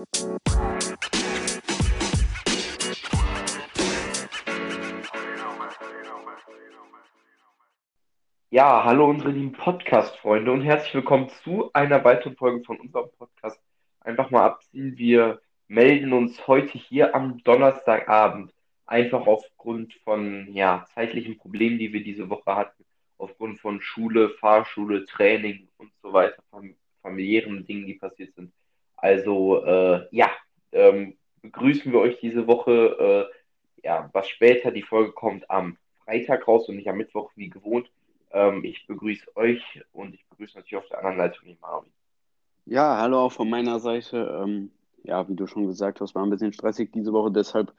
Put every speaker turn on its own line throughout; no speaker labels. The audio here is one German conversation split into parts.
Ja, hallo unsere lieben Podcast-Freunde und herzlich willkommen zu einer weiteren Folge von unserem Podcast. Einfach mal abziehen. Wir melden uns heute hier am Donnerstagabend einfach aufgrund von ja, zeitlichen Problemen, die wir diese Woche hatten, aufgrund von Schule, Fahrschule, Training und so weiter, fam familiären Dingen, die passiert sind. Also äh, ja, ähm, begrüßen wir euch diese Woche, äh, ja, was später die Folge kommt am Freitag raus und nicht am Mittwoch wie gewohnt. Ähm, ich begrüße euch und ich begrüße natürlich auf der anderen Leitung den Marvin.
Ja, hallo auch von meiner Seite. Ähm, ja, wie du schon gesagt hast, war ein bisschen stressig diese Woche, deshalb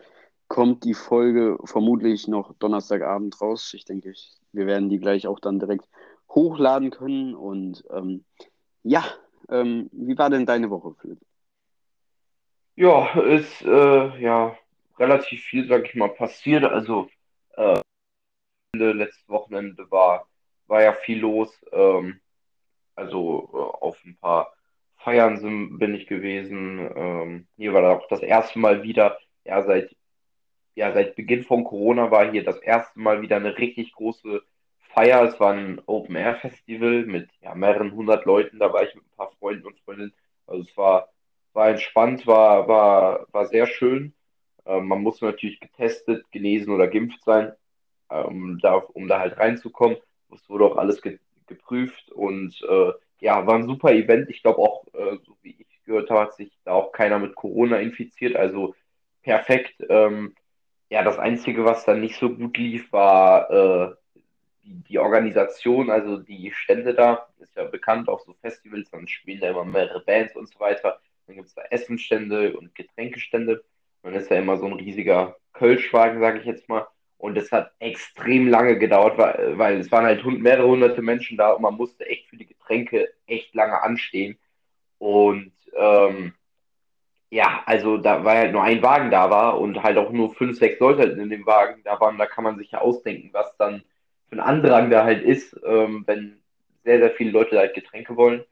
kommt die Folge vermutlich noch Donnerstagabend raus. Ich denke, ich, wir werden die gleich auch dann direkt hochladen können. Und ähm, ja, ähm, wie war denn deine Woche, Philipp?
Ja, ist äh, ja relativ viel, sag ich mal, passiert. Also äh, letztes Wochenende war, war ja viel los. Ähm, also äh, auf ein paar Feiern sind, bin ich gewesen. Ähm, hier war auch das erste Mal wieder, ja, seit, ja, seit Beginn von Corona war hier das erste Mal wieder eine richtig große Feier. Es war ein Open-Air-Festival mit ja, mehreren hundert Leuten. Da war ich mit ein paar Freunden und Freundinnen. Also es war, war entspannt, war, war, war sehr schön. Ähm, man muss natürlich getestet, genesen oder geimpft sein, ähm, da, um da halt reinzukommen. Es wurde auch alles ge geprüft und äh, ja, war ein super Event. Ich glaube auch, äh, so wie ich gehört habe, hat sich da auch keiner mit Corona infiziert. Also perfekt. Ähm, ja, das Einzige, was dann nicht so gut lief, war äh, die, die Organisation, also die Stände da. Ist ja bekannt, auf so Festivals, dann spielen da immer mehrere Bands und so weiter. Dann gibt es da Essenstände und Getränkestände. Dann ist ja immer so ein riesiger Kölschwagen, sage ich jetzt mal. Und es hat extrem lange gedauert, weil, weil es waren halt mehrere hunderte Menschen da und man musste echt für die Getränke echt lange anstehen. Und ähm, ja, also da war halt nur ein Wagen da war und halt auch nur fünf, sechs Leute halt in dem Wagen da waren, da kann man sich ja ausdenken, was dann für ein Andrang da halt ist, ähm, wenn sehr, sehr viele Leute halt Getränke wollen.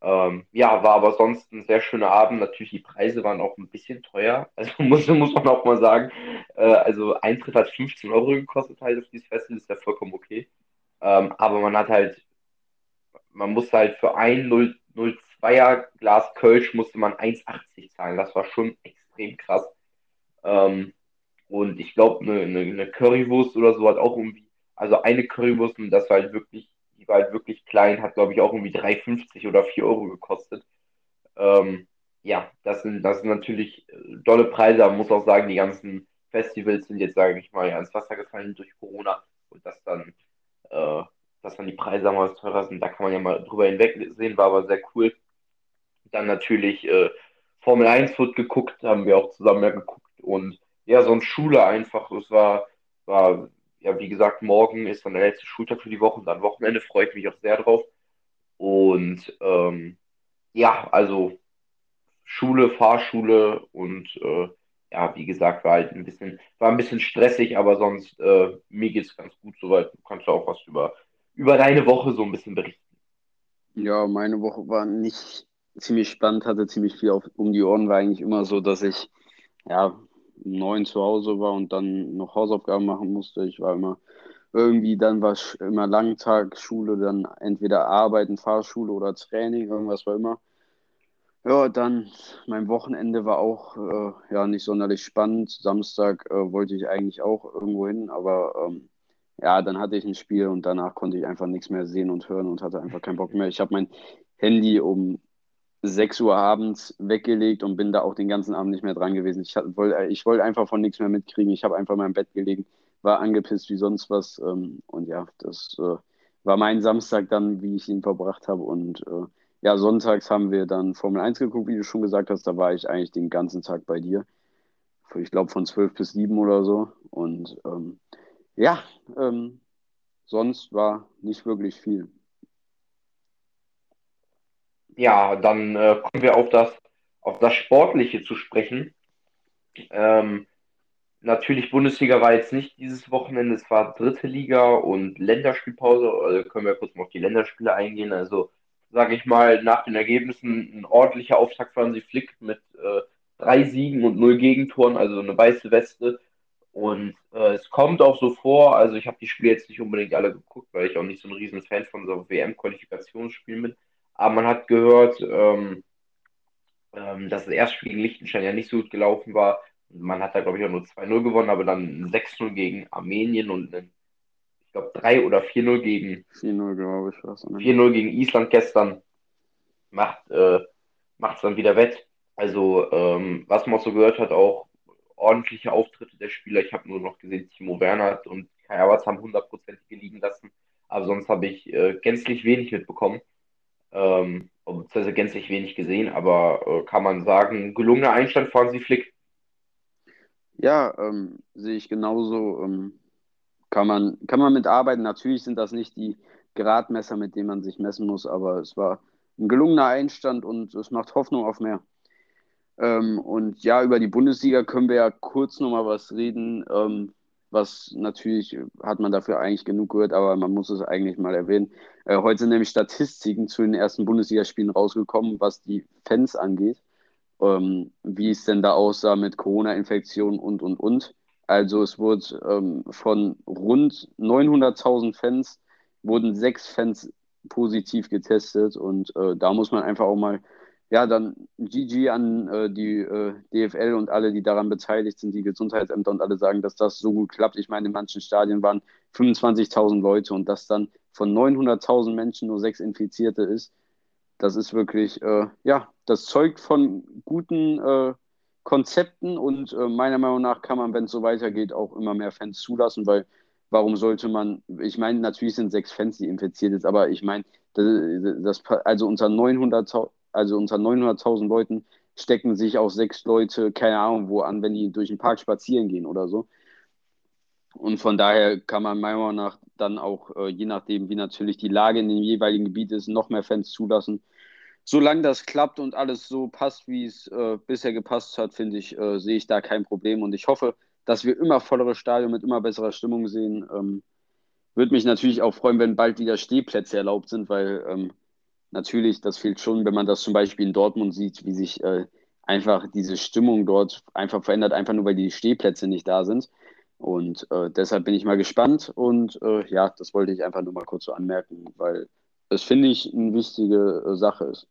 Ähm, ja, war aber sonst ein sehr schöner Abend. Natürlich, die Preise waren auch ein bisschen teuer. Also muss, muss man auch mal sagen. Äh, also Eintritt hat 15 Euro gekostet halt auf dieses Festival, ist ja vollkommen okay. Ähm, aber man hat halt, man musste halt für ein 0,02er Glas Kölsch musste man 1,80 zahlen. Das war schon extrem krass. Ähm, und ich glaube, eine, eine, eine Currywurst oder so hat auch irgendwie, also eine Currywurst, und das war halt wirklich die war halt wirklich klein, hat glaube ich auch irgendwie 3,50 oder 4 Euro gekostet. Ähm, ja, das sind, das sind natürlich äh, dolle Preise, aber man muss auch sagen, die ganzen Festivals sind jetzt, sage ich mal, ins Wasser gefallen durch Corona und dass dann, äh, dass dann die Preise mal teurer sind, da kann man ja mal drüber hinwegsehen, war aber sehr cool. Dann natürlich äh, Formel 1 wird geguckt, haben wir auch zusammen ja geguckt und ja, so ein Schule einfach, es war, war ja, wie gesagt, morgen ist dann der letzte Schultag für die Woche und dann Wochenende freue ich mich auch sehr drauf. Und ähm, ja, also Schule, Fahrschule und äh, ja, wie gesagt, war halt ein bisschen, war ein bisschen stressig, aber sonst äh, mir geht es ganz gut soweit. Du kannst ja auch was über, über deine Woche so ein bisschen berichten.
Ja, meine Woche war nicht ziemlich spannend, hatte ziemlich viel auf, um die Ohren, war eigentlich immer so, dass ich ja neun zu Hause war und dann noch Hausaufgaben machen musste. Ich war immer irgendwie, dann war immer Langtagsschule, dann entweder Arbeiten, Fahrschule oder Training, irgendwas war immer. Ja, dann mein Wochenende war auch äh, ja nicht sonderlich spannend. Samstag äh, wollte ich eigentlich auch irgendwo hin, aber ähm, ja, dann hatte ich ein Spiel und danach konnte ich einfach nichts mehr sehen und hören und hatte einfach keinen Bock mehr. Ich habe mein Handy um 6 Uhr abends weggelegt und bin da auch den ganzen Abend nicht mehr dran gewesen. Ich wollte ich wollt einfach von nichts mehr mitkriegen. Ich habe einfach in meinem Bett gelegen, war angepisst wie sonst was. Ähm, und ja, das äh, war mein Samstag dann, wie ich ihn verbracht habe. Und äh, ja, sonntags haben wir dann Formel 1 geguckt, wie du schon gesagt hast. Da war ich eigentlich den ganzen Tag bei dir. Ich glaube von 12 bis 7 oder so. Und ähm, ja, ähm, sonst war nicht wirklich viel.
Ja, dann äh, kommen wir auf das, auf das Sportliche zu sprechen. Ähm, natürlich, Bundesliga war jetzt nicht dieses Wochenende, es war dritte Liga und Länderspielpause. Also können wir kurz mal auf die Länderspiele eingehen. Also sage ich mal, nach den Ergebnissen ein ordentcher Auftakt für Hansi Flick mit äh, drei Siegen und null Gegentoren, also eine weiße Weste. Und äh, es kommt auch so vor, also ich habe die Spiele jetzt nicht unbedingt alle geguckt, weil ich auch nicht so ein riesen Fan von so WM-Qualifikationsspielen bin. Aber man hat gehört, ähm, ähm, dass das Erstspiel gegen Liechtenstein ja nicht so gut gelaufen war. Man hat da, glaube ich, auch nur 2-0 gewonnen, aber dann 6-0 gegen Armenien und einen, ich glaube, 3 oder 4-0 gegen
4-0, glaube ich, was.
4-0 gegen Island gestern macht äh, es dann wieder wett. Also, ähm, was man auch so gehört hat, auch ordentliche Auftritte der Spieler. Ich habe nur noch gesehen, Timo Werner und Kai Havertz haben hundertprozentig liegen lassen. Aber sonst habe ich äh, gänzlich wenig mitbekommen. Ähm, beziehungsweise gänzlich wenig gesehen, aber äh, kann man sagen, gelungener Einstand von Sie Flick.
Ja, ähm, sehe ich genauso. Ähm, kann man, kann man mitarbeiten. Natürlich sind das nicht die Gradmesser, mit denen man sich messen muss, aber es war ein gelungener Einstand und es macht Hoffnung auf mehr. Ähm, und ja, über die Bundesliga können wir ja kurz nochmal was reden. Was natürlich hat man dafür eigentlich genug gehört, aber man muss es eigentlich mal erwähnen. Äh, heute sind nämlich Statistiken zu den ersten Bundesligaspielen rausgekommen, was die Fans angeht, ähm, wie es denn da aussah mit Corona-Infektionen und, und, und. Also es wurde ähm, von rund 900.000 Fans, wurden sechs Fans positiv getestet und äh, da muss man einfach auch mal ja, dann GG an äh, die äh, DFL und alle, die daran beteiligt sind, die Gesundheitsämter und alle sagen, dass das so gut klappt. Ich meine, in manchen Stadien waren 25.000 Leute und dass dann von 900.000 Menschen nur sechs Infizierte ist, das ist wirklich, äh, ja, das zeugt von guten äh, Konzepten und äh, meiner Meinung nach kann man, wenn es so weitergeht, auch immer mehr Fans zulassen, weil warum sollte man, ich meine, natürlich sind sechs Fans, die infiziert sind, aber ich meine, das, das, also unter 900.000 also unter 900.000 Leuten stecken sich auch sechs Leute, keine Ahnung wo an, wenn die durch den Park spazieren gehen oder so. Und von daher kann man meiner Meinung nach dann auch, äh, je nachdem, wie natürlich die Lage in dem jeweiligen Gebiet ist, noch mehr Fans zulassen. Solange das klappt und alles so passt, wie es äh, bisher gepasst hat, finde ich, äh, sehe ich da kein Problem. Und ich hoffe, dass wir immer vollere Stadien mit immer besserer Stimmung sehen. Ähm, Würde mich natürlich auch freuen, wenn bald wieder Stehplätze erlaubt sind, weil ähm, natürlich, das fehlt schon, wenn man das zum Beispiel in Dortmund sieht, wie sich äh, einfach diese Stimmung dort einfach verändert, einfach nur weil die Stehplätze nicht da sind. Und äh, deshalb bin ich mal gespannt und äh, ja, das wollte ich einfach nur mal kurz so anmerken, weil das finde ich eine wichtige äh, Sache ist.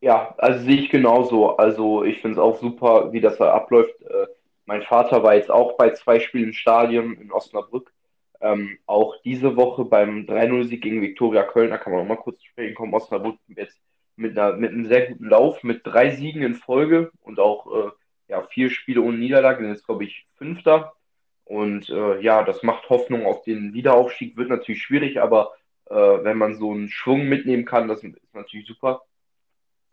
Ja, also sehe ich genauso. Also ich finde es auch super, wie das da abläuft. Äh, mein Vater war jetzt auch bei zwei Spielen im Stadion in Osnabrück ähm, auch diese Woche beim 3-0-Sieg gegen Viktoria Köln, da kann man auch mal kurz sprechen kommen, Osnabrück jetzt mit, einer, mit einem sehr guten Lauf, mit drei Siegen in Folge und auch äh, ja, vier Spiele ohne Niederlage, sind jetzt glaube ich Fünfter. Und äh, ja, das macht Hoffnung auf den Wiederaufstieg, wird natürlich schwierig, aber äh, wenn man so einen Schwung mitnehmen kann, das ist natürlich super.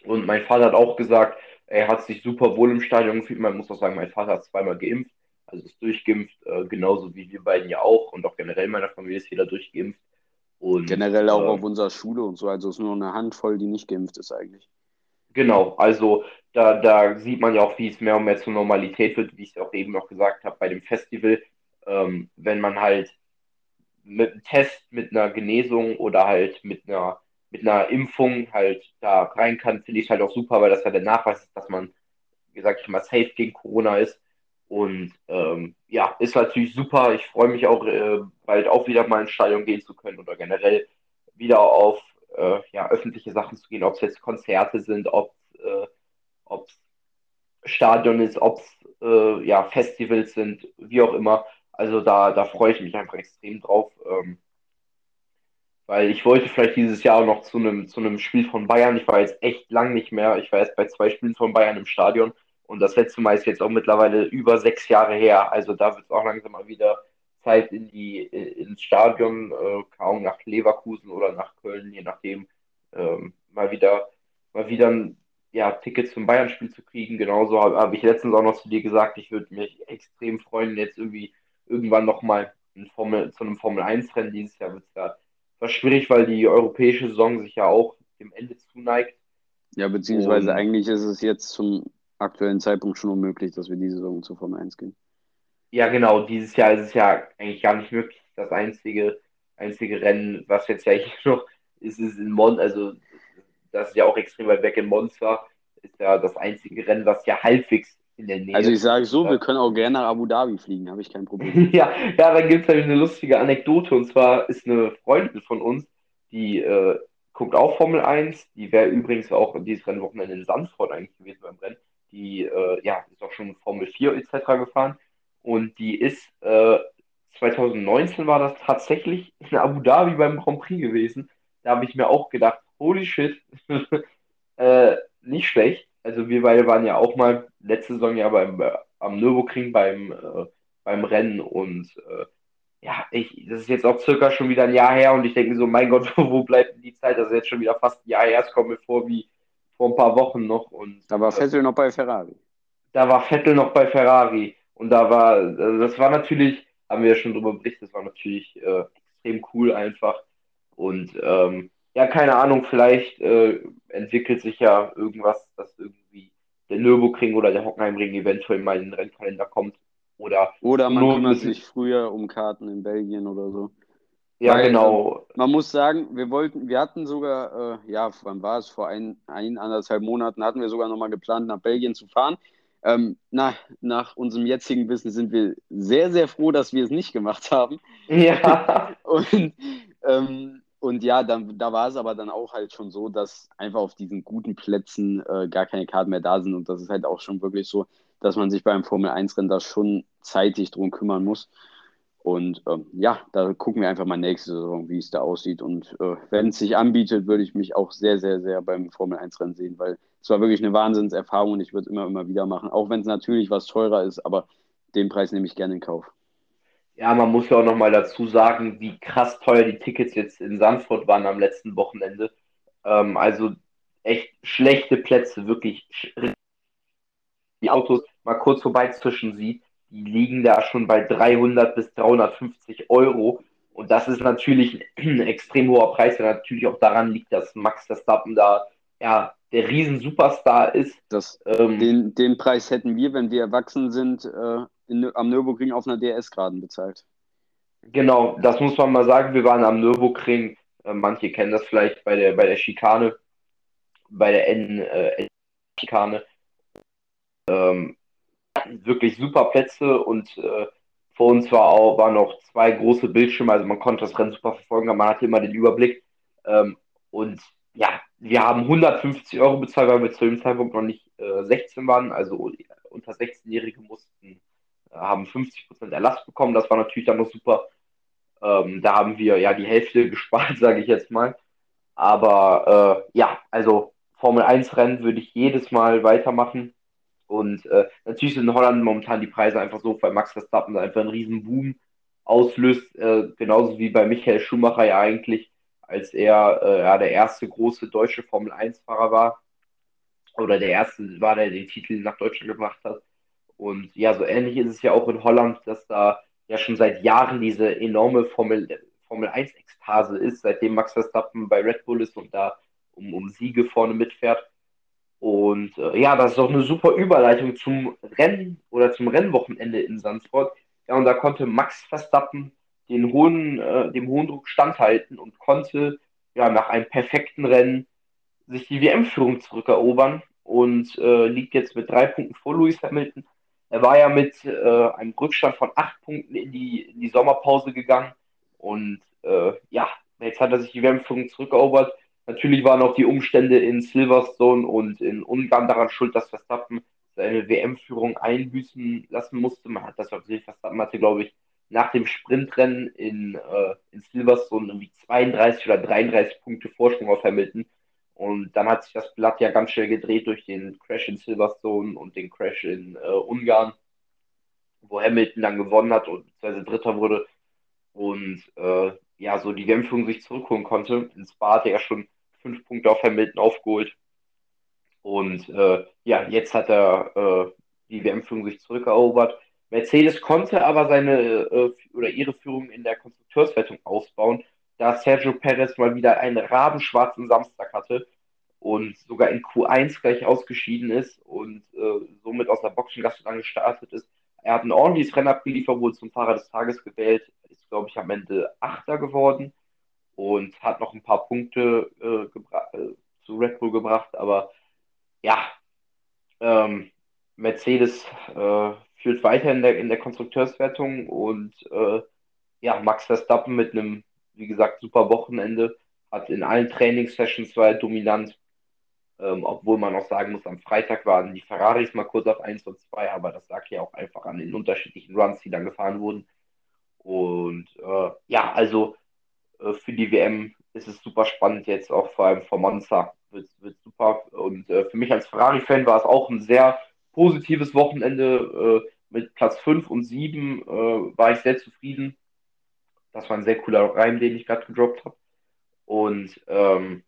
Und mein Vater hat auch gesagt, er hat sich super wohl im Stadion gefühlt. Man muss auch sagen, mein Vater hat zweimal geimpft also ist durchgeimpft, äh, genauso wie wir beiden ja auch und auch generell meiner Familie ist jeder durchgeimpft. Und,
generell auch äh, auf unserer Schule und so, also ist nur eine Handvoll, die nicht geimpft ist eigentlich.
Genau, also da, da sieht man ja auch, wie es mehr und mehr zur Normalität wird, wie ich es auch eben noch gesagt habe, bei dem Festival, ähm, wenn man halt mit einem Test, mit einer Genesung oder halt mit einer, mit einer Impfung halt da rein kann, finde ich halt auch super, weil das ja der Nachweis ist, dass man, wie sag ich mal, safe gegen Corona ist. Und ähm, ja, ist natürlich super. Ich freue mich auch, äh, bald auch wieder mal ins Stadion gehen zu können oder generell wieder auf äh, ja, öffentliche Sachen zu gehen, ob es jetzt Konzerte sind, ob es äh, Stadion ist, ob es äh, ja, Festivals sind, wie auch immer. Also da, da freue ich mich einfach extrem drauf. Ähm, weil ich wollte vielleicht dieses Jahr noch zu einem zu Spiel von Bayern. Ich war jetzt echt lang nicht mehr. Ich war jetzt bei zwei Spielen von Bayern im Stadion und das letzte Mal ist jetzt auch mittlerweile über sechs Jahre her. Also da wird es auch langsam mal wieder Zeit in die, ins Stadion, äh, kaum nach Leverkusen oder nach Köln, je nachdem, ähm, mal wieder, mal wieder ein ja, Ticket zum Bayern-Spiel zu kriegen. Genauso habe hab ich letztens auch noch zu dir gesagt, ich würde mich extrem freuen, jetzt irgendwie irgendwann nochmal Formel, zu einem Formel-1-Rennen. Dieses Jahr wird es ja was schwierig, weil die europäische Saison sich ja auch dem Ende zuneigt.
Ja, beziehungsweise Und, eigentlich ist es jetzt zum aktuellen Zeitpunkt schon unmöglich, dass wir diese Saison zur Formel 1 gehen.
Ja, genau. Dieses Jahr ist es ja eigentlich gar nicht möglich. Das einzige, einzige Rennen, was jetzt ja noch ist, ist in Mon, also das ist ja auch extrem weit weg in Monza, ist ja das einzige Rennen, was ja halbwegs in der Nähe
Also ich
ist.
sage so,
Ja.
wir können auch gerne nach Abu Dhabi fliegen, habe ich kein Problem.
Ja, ja, dann gibt es nämlich eine lustige Anekdote und zwar ist eine Freundin von uns, die äh, guckt auch Formel 1, die wäre übrigens auch dieses Rennwochenende in Sandford eigentlich gewesen beim Rennen, die äh, ja, ist auch schon Formel 4 etc. gefahren und die ist äh, 2019 war das tatsächlich in Abu Dhabi beim Grand Prix gewesen. Da habe ich mir auch gedacht, holy shit, äh, nicht schlecht. Also wir beide waren ja auch mal letzte Saison ja beim, äh, am Nürburgring beim, äh, beim Rennen und äh, ja, ich, das ist jetzt auch circa schon wieder ein Jahr her und ich denke so, mein Gott, wo bleibt die Zeit? Das jetzt schon wieder fast ein Jahr her, es kommt mir vor wie vor ein paar Wochen noch und
Da war
äh,
Vettel noch bei Ferrari.
da war Vettel noch bei Ferrari und da war, also das war natürlich, haben wir ja schon drüber berichtet, das war natürlich äh, extrem cool einfach und ähm, ja, keine Ahnung, vielleicht äh, entwickelt sich ja irgendwas, dass irgendwie der Nürburgring oder der Hockenheimring eventuell mal in den Rennkalender kommt oder
Oder man kümmert sich früher um Karten in Belgien oder so.
Ja
Weil ähm,
genau,
man muss sagen, wir wollten, wir hatten sogar, äh, ja, wann war es? Vor ein, ein, anderthalb Monaten hatten wir sogar nochmal geplant, nach Belgien zu fahren. Ähm, na, nach unserem jetzigen Wissen sind wir sehr, sehr froh, dass wir es nicht gemacht haben.
ja,
Und, ähm, und ja, dann, da war es aber dann auch halt schon so, dass einfach auf diesen guten Plätzen äh, gar keine Karten mehr da sind. Und das ist halt auch schon wirklich so, dass man sich beim Formel-1-Rennen da schon zeitig drum kümmern muss. Und ähm, ja, da gucken wir einfach mal nächste Saison, wie es da aussieht. Und äh, wenn es sich anbietet, würde ich mich auch sehr, sehr, sehr beim Formel-1-Rennen sehen, weil es war wirklich eine Wahnsinnserfahrung und ich würde es immer, immer wieder machen. Auch wenn es natürlich was teurer ist, aber den Preis nehme ich gerne in Kauf.
ja, man muss ja auch nochmal dazu sagen, wie krass teuer die Tickets jetzt in Sandford waren am letzten Wochenende. Ähm, also echt schlechte Plätze, wirklich die Autos mal kurz vorbeizischen sieht, die liegen da schon bei 300 bis 350 Euro. Und das ist natürlich ein extrem hoher Preis, der natürlich auch daran liegt, dass Max Verstappen da ja der Riesen-Superstar ist.
Das,
Ähm,
den, den Preis hätten wir, wenn wir erwachsen sind, äh, in, am Nürburgring auf einer DS-Graden bezahlt.
genau, das muss man mal sagen. Wir waren am Nürburgring, äh, manche kennen das vielleicht bei der, bei der Schikane, bei der N, äh, Schikane. Ähm, wirklich super Plätze und äh, vor uns war auch, waren noch zwei große Bildschirme, also man konnte das Rennen super verfolgen, aber man hatte immer den Überblick. Ähm, und ja, wir haben 150 Euro bezahlt, weil wir zu dem Zeitpunkt noch nicht äh, 16 waren, also unter 16-Jährige mussten, äh, haben 50% Erlass bekommen. Das war natürlich dann noch super. Ähm, da haben wir ja die Hälfte gespart, sage ich jetzt mal. Aber äh, ja, also Formel 1 Rennen würde ich jedes Mal weitermachen. Und äh, natürlich sind in Holland momentan die Preise einfach so, weil Max Verstappen einfach einen riesen Boom auslöst, äh, genauso wie bei Michael Schumacher ja eigentlich, als er äh, ja, der erste große deutsche Formel 1-Fahrer war. Oder der erste war, der den Titel nach Deutschland gebracht hat. Und ja, so ähnlich ist es ja auch in Holland, dass da ja schon seit Jahren diese enorme Formel, Formel 1-Ekstase ist, seitdem Max Verstappen bei Red Bull ist und da um, um Siege vorne mitfährt. Und äh, ja, das ist doch eine super Überleitung zum Rennen oder zum Rennwochenende in Sandford. Ja, und da konnte Max Verstappen den hohen, äh, dem hohen Druck standhalten und konnte ja nach einem perfekten Rennen sich die WM-Führung zurückerobern und äh, liegt jetzt mit drei Punkten vor Lewis Hamilton. Er war ja mit äh, einem Rückstand von acht Punkten in die, in die Sommerpause gegangen und äh, ja, jetzt hat er sich die WM-Führung zurückerobert. Natürlich waren auch die Umstände in Silverstone und in Ungarn daran schuld, dass Verstappen seine WM-Führung einbüßen lassen musste. Man hat das gesehen, Verstappen hatte, glaube ich, nach dem Sprintrennen in, äh, in Silverstone irgendwie 32 oder 33 Punkte Vorsprung auf Hamilton. Und dann hat sich das Blatt ja ganz schnell gedreht durch den Crash in Silverstone und den Crash in äh, Ungarn, wo Hamilton dann gewonnen hat und beziehungsweise Dritter wurde und äh, ja, so die WM-Führung sich zurückholen konnte. In Spa hat er schon fünf Punkte auf Hamilton aufgeholt. Und äh, ja, jetzt hat er äh, die WM-Führung sich zurückerobert. Mercedes konnte aber seine äh, oder ihre Führung in der Konstrukteurswertung ausbauen, da Sergio Perez mal wieder einen rabenschwarzen Samstag hatte und sogar in Q1 gleich ausgeschieden ist und äh, somit aus der Boxengasse dann gestartet ist. Er hat ein ordentliches Rennen abgeliefert, wurde zum Fahrer des Tages gewählt, ist, glaube ich, am Ende Achter geworden und hat noch ein paar Punkte äh, äh, zu Red Bull gebracht, aber ja, ähm, Mercedes äh, führt weiter in der, in der Konstrukteurswertung und äh, ja, Max Verstappen mit einem, wie gesagt, super Wochenende, hat in allen Trainingssessions war dominant, ähm, obwohl man auch sagen muss, am Freitag waren die Ferraris mal kurz auf 1 und 2, aber das lag ja auch einfach an den unterschiedlichen Runs, die dann gefahren wurden. Und äh, ja, also für die WM ist es super spannend jetzt, auch vor allem vor Monza wird, wird super. Und äh, für mich als Ferrari-Fan war es auch ein sehr positives Wochenende. Äh, mit Platz 5 und 7 äh, war ich sehr zufrieden. Das war ein sehr cooler Reim, den ich gerade gedroppt habe. Und ähm,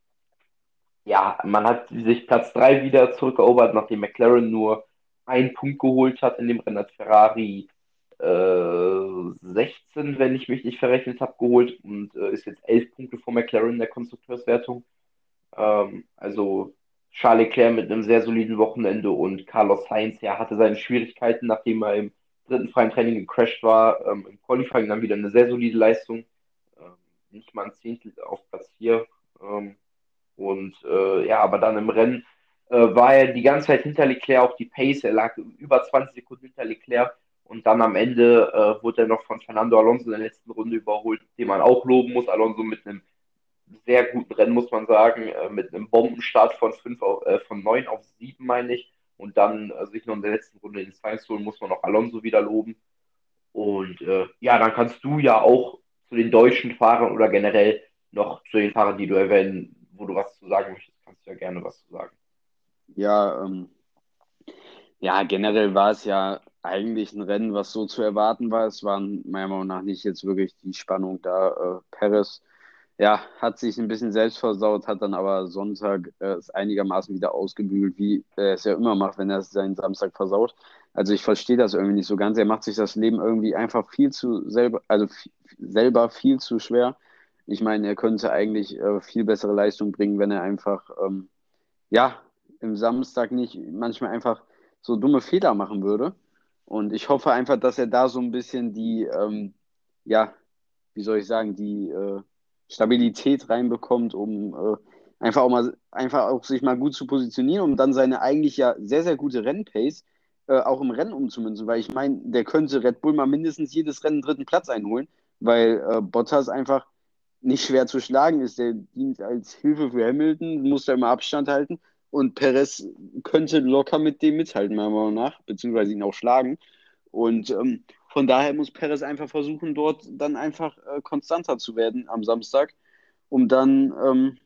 ja, man hat sich Platz 3 wieder zurückerobert, nachdem McLaren nur einen Punkt geholt hat. In dem Rennen hat Ferrari äh, 16, wenn ich mich nicht verrechnet habe, geholt und äh, ist jetzt 11 Punkte vor McLaren in der Konstrukteurswertung. Ähm, also Charles Leclerc mit einem sehr soliden Wochenende und Carlos Sainz, ja, hatte seine Schwierigkeiten, nachdem er im dritten freien Training gecrashed war. Ähm, Im Qualifying dann wieder eine sehr solide Leistung. Ähm, nicht mal ein Zehntel auf Platz 4. Ähm, und äh, ja, aber dann im Rennen äh, war er die ganze Zeit hinter Leclerc, auch die Pace, er lag über 20 Sekunden hinter Leclerc und dann am Ende äh, wurde er noch von Fernando Alonso in der letzten Runde überholt, den man auch loben muss. Alonso mit einem sehr guten Rennen, muss man sagen, äh, mit einem Bombenstart von, fünf auf, äh, von 9 auf 7, meine ich. Und dann äh, sich noch in der letzten Runde ins Science holen, muss man auch Alonso wieder loben. Und äh, ja, dann kannst du ja auch zu den deutschen Fahrern oder generell noch zu den Fahrern, die du erwähnen, wo du was zu sagen möchtest, kannst du ja gerne was zu sagen.
Ja, ähm, ja, generell war es ja eigentlich ein Rennen, was so zu erwarten war. Es war meiner Meinung nach nicht jetzt wirklich die Spannung da. Äh, Perez ja, hat sich ein bisschen selbst versaut, hat dann aber Sonntag äh, es einigermaßen wieder ausgebügelt, wie er es ja immer macht, wenn er seinen Samstag versaut. Also ich verstehe das irgendwie nicht so ganz. Er macht sich das Leben irgendwie einfach viel zu selber, also selber viel zu schwer. Ich meine, er könnte eigentlich äh, viel bessere Leistung bringen, wenn er einfach, ähm, ja, im Samstag nicht manchmal einfach so dumme Fehler machen würde. Und ich hoffe einfach, dass er da so ein bisschen die, ähm, ja, wie soll ich sagen, die äh, Stabilität reinbekommt, um äh, einfach auch mal, einfach auch sich mal gut zu positionieren, um dann seine eigentlich ja sehr, sehr gute Rennpace äh, auch im Rennen umzumünzen. Weil ich meine, der könnte Red Bull mal mindestens jedes Rennen dritten Platz einholen, weil äh, Bottas einfach nicht schwer zu schlagen ist. Der dient als Hilfe für Hamilton, muss da immer Abstand halten. Und Perez könnte locker mit dem mithalten, meiner Meinung nach, beziehungsweise ihn auch schlagen. Und ähm, von daher muss Perez einfach versuchen, dort dann einfach äh, konstanter zu werden am Samstag, um dann ähm,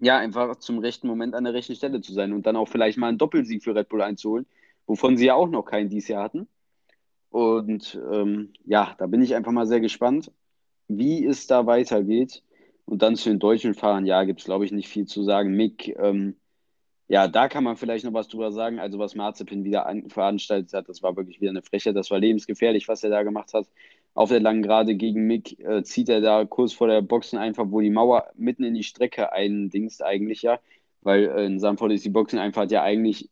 ja einfach zum rechten Moment an der rechten Stelle zu sein und dann auch vielleicht mal einen Doppelsieg für Red Bull einzuholen, wovon sie ja auch noch keinen dieses Jahr hatten. Und ähm, ja, da bin ich einfach mal sehr gespannt, wie es da weitergeht. Und dann zu den deutschen Fahrern, ja, gibt es glaube ich nicht viel zu sagen. Mick ähm, ja, da kann man vielleicht noch was drüber sagen. Also, was Marzipin wieder an, veranstaltet hat, das war wirklich wieder eine Freche. Das war lebensgefährlich, was er da gemacht hat. Auf der langen Gerade gegen Mick äh, zieht er da kurz vor der Boxen einfach, wo die Mauer mitten in die Strecke eindingst, eigentlich ja. Weil äh, in Sanford ist die Boxeneinfahrt ja eigentlich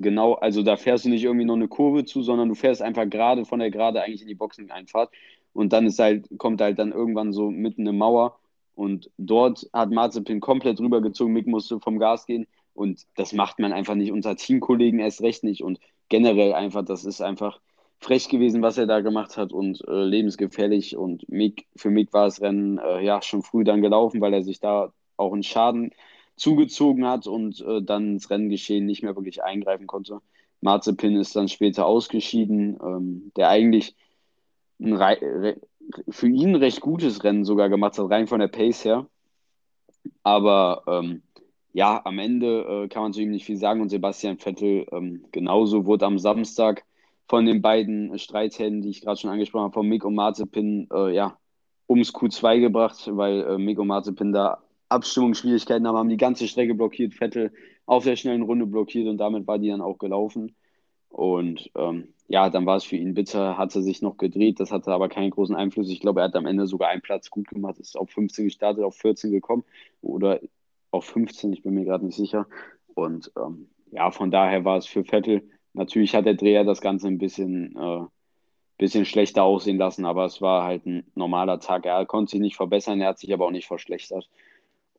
genau, also da fährst du nicht irgendwie noch eine Kurve zu, sondern du fährst einfach gerade von der Gerade eigentlich in die Boxeneinfahrt. Und dann ist halt, kommt halt dann irgendwann so mitten eine Mauer. Und dort hat Marzipin komplett rübergezogen. Mick musste vom Gas gehen und das macht man einfach nicht unter Teamkollegen erst recht nicht. Und generell einfach, das ist einfach frech gewesen, was er da gemacht hat und äh, lebensgefährlich. Und Mick, für Mick war das Rennen äh, ja schon früh dann gelaufen, weil er sich da auch einen Schaden zugezogen hat und äh, dann ins Renngeschehen nicht mehr wirklich eingreifen konnte. Marzepin ist dann später ausgeschieden, ähm, der eigentlich ein für ihn recht gutes Rennen sogar gemacht hat, rein von der Pace her. Aber ähm, ja, am Ende äh, kann man zu ihm nicht viel sagen und Sebastian Vettel ähm, genauso wurde am Samstag von den beiden Streithänden, die ich gerade schon angesprochen habe, von Mick und Marzipin, äh, ja, ums Q2 gebracht, weil äh, Mick und Marzipin da Abstimmungsschwierigkeiten haben, haben die ganze Strecke blockiert, Vettel auf der schnellen Runde blockiert und damit war die dann auch gelaufen. Und ähm, ja, dann war es für ihn bitter, hatte sich noch gedreht, das hatte aber keinen großen Einfluss. Ich glaube, er hat am Ende sogar einen Platz gut gemacht, ist auf 15 gestartet, auf 14 gekommen oder auf 15, ich bin mir gerade nicht sicher. Und ähm, ja, von daher war es für Vettel, natürlich hat der Dreher das Ganze ein bisschen, äh, bisschen schlechter aussehen lassen, aber es war halt ein normaler Tag. Er konnte sich nicht verbessern, er hat sich aber auch nicht verschlechtert.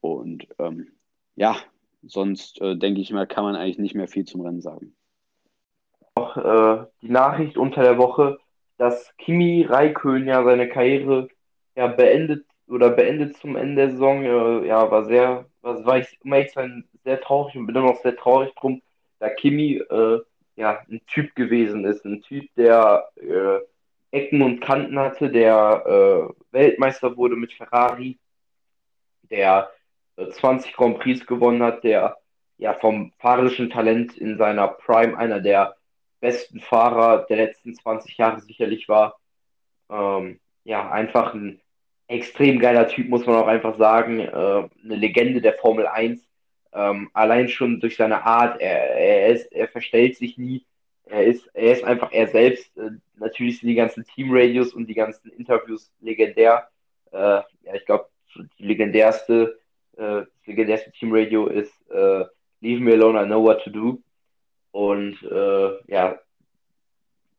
Und ähm, ja, sonst äh, denke ich mal, kann man eigentlich nicht mehr viel zum Rennen sagen.
Auch äh, die Nachricht unter der Woche, dass Kimi Räikkönen ja seine Karriere ja beendet oder beendet zum Ende der Saison, äh, ja, war sehr, was war ich, um ehrlich zu sein, sehr traurig und bin immer noch sehr traurig drum, da Kimi äh, ja ein Typ gewesen ist, ein Typ, der äh, Ecken und Kanten hatte, der äh, Weltmeister wurde mit Ferrari, der 20 äh, Grand Prix gewonnen hat, der ja vom fahrerischen Talent in seiner Prime einer der besten Fahrer der letzten 20 Jahre sicherlich war. Ähm, ja, einfach ein extrem geiler Typ, muss man auch einfach sagen. Äh, eine Legende der Formel 1. Ähm, allein schon durch seine Art, er, er, ist, er verstellt sich nie. Er ist, er ist einfach er selbst. Äh, natürlich sind die ganzen Teamradios und die ganzen Interviews legendär. Äh, ja, ich glaube, die legendärste, äh, das legendärste Teamradio ist äh, Leave me alone, I know what to do. Und äh, ja,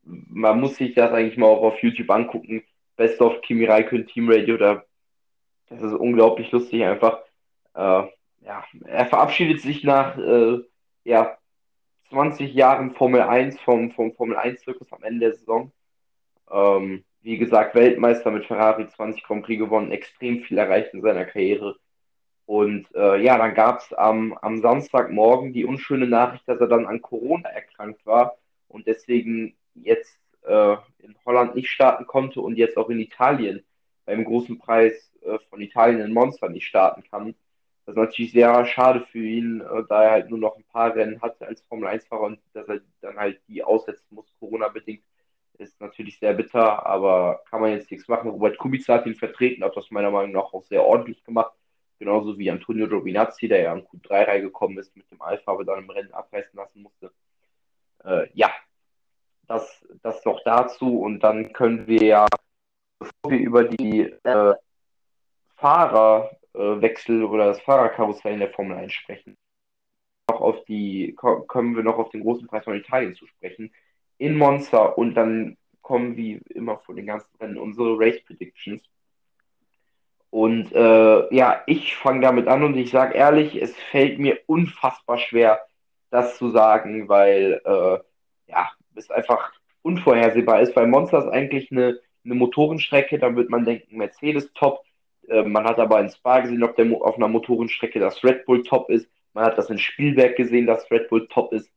man muss sich das eigentlich mal auch auf YouTube angucken. Best of Kimi Räikkönen Team Radio, da das ist unglaublich lustig einfach. Äh, ja, er verabschiedet sich nach äh, ja, 20 Jahren Formel 1 vom, vom Formel 1 Zirkus am Ende der Saison. Ähm, wie gesagt, Weltmeister mit Ferrari 20 Grand Prix gewonnen, extrem viel erreicht in seiner Karriere. Und äh, ja, dann gab es am, am Samstagmorgen die unschöne Nachricht, dass er dann an Corona erkrankt war und deswegen jetzt äh, in Holland nicht starten konnte und jetzt auch in Italien beim großen Preis äh, von Italien in Monster nicht starten kann. Das ist natürlich sehr schade für ihn, äh, da er halt nur noch ein paar Rennen hatte als Formel 1-Fahrer und dass er dann halt die aussetzen muss, Corona-bedingt, ist natürlich sehr bitter, aber kann man jetzt nichts machen. Robert Kubica hat ihn vertreten, hat das meiner Meinung nach auch sehr ordentlich gemacht. Genauso wie Antonio Giovinazzi, der ja an Q3 reingekommen ist mit dem Alpha, aber dann im Rennen abreißen lassen musste. Äh, ja, das, das noch dazu und dann können wir ja, bevor wir über die äh, Fahrerwechsel oder das Fahrerkarussell in der Formel 1 sprechen, noch auf die, kommen wir noch auf den großen Preis von Italien zu sprechen. In Monza und dann kommen wie immer vor den ganzen Rennen unsere Race Predictions. Und äh, ja, ich fange damit an und ich sage ehrlich, es fällt mir unfassbar schwer, das zu sagen, weil äh, ja, es einfach unvorhersehbar ist, weil Monster ist eigentlich eine, eine Motorenstrecke, da wird man denken, Mercedes top. Äh, man hat aber in Spa gesehen, auf, der, auf einer Motorenstrecke, dass Red Bull top ist. Man hat das in Spielberg gesehen, dass Red Bull top ist.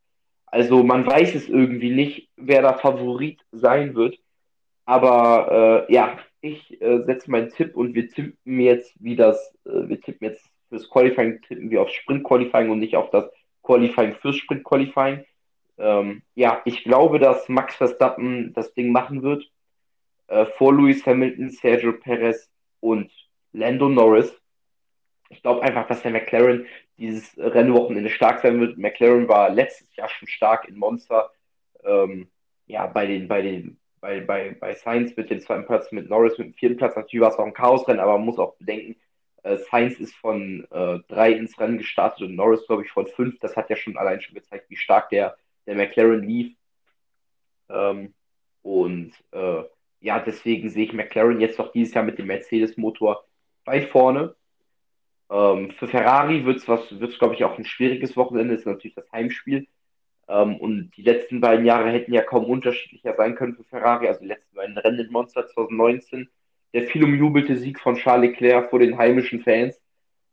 Also man weiß es irgendwie nicht, wer da Favorit sein wird. Aber äh, ja, ich äh, setze meinen Tipp und wir tippen jetzt, wie das, äh, wir tippen jetzt fürs Qualifying, tippen wir auf Sprint Qualifying und nicht auf das Qualifying fürs Sprint Qualifying. Ähm, ja, ich glaube, dass Max Verstappen das Ding machen wird. Äh, vor Lewis Hamilton, Sergio Perez und Lando Norris. Ich glaube einfach, dass der McLaren dieses Rennwochenende stark sein wird. McLaren war letztes Jahr schon stark in Monster. Ähm, ja, bei den, bei den, bei, bei, bei Sainz mit dem zweiten Platz, mit Norris mit dem vierten Platz. Natürlich war es auch ein Chaosrennen, aber man muss auch bedenken, äh, Sainz ist von äh, drei ins Rennen gestartet und Norris, glaube ich, von fünf. Das hat ja schon allein schon gezeigt, wie stark der der McLaren lief. Ähm, und äh, ja, deswegen sehe ich McLaren jetzt doch dieses Jahr mit dem Mercedes-Motor weit vorne. Ähm, für Ferrari wird es, wird's, glaube ich, auch ein schwieriges Wochenende. Ist natürlich das Heimspiel. Ähm, und die letzten beiden Jahre hätten ja kaum unterschiedlicher sein können für Ferrari. Also die letzten beiden Rennen in Monster 2019. Der viel umjubelte Sieg von Charles Leclerc vor den heimischen Fans.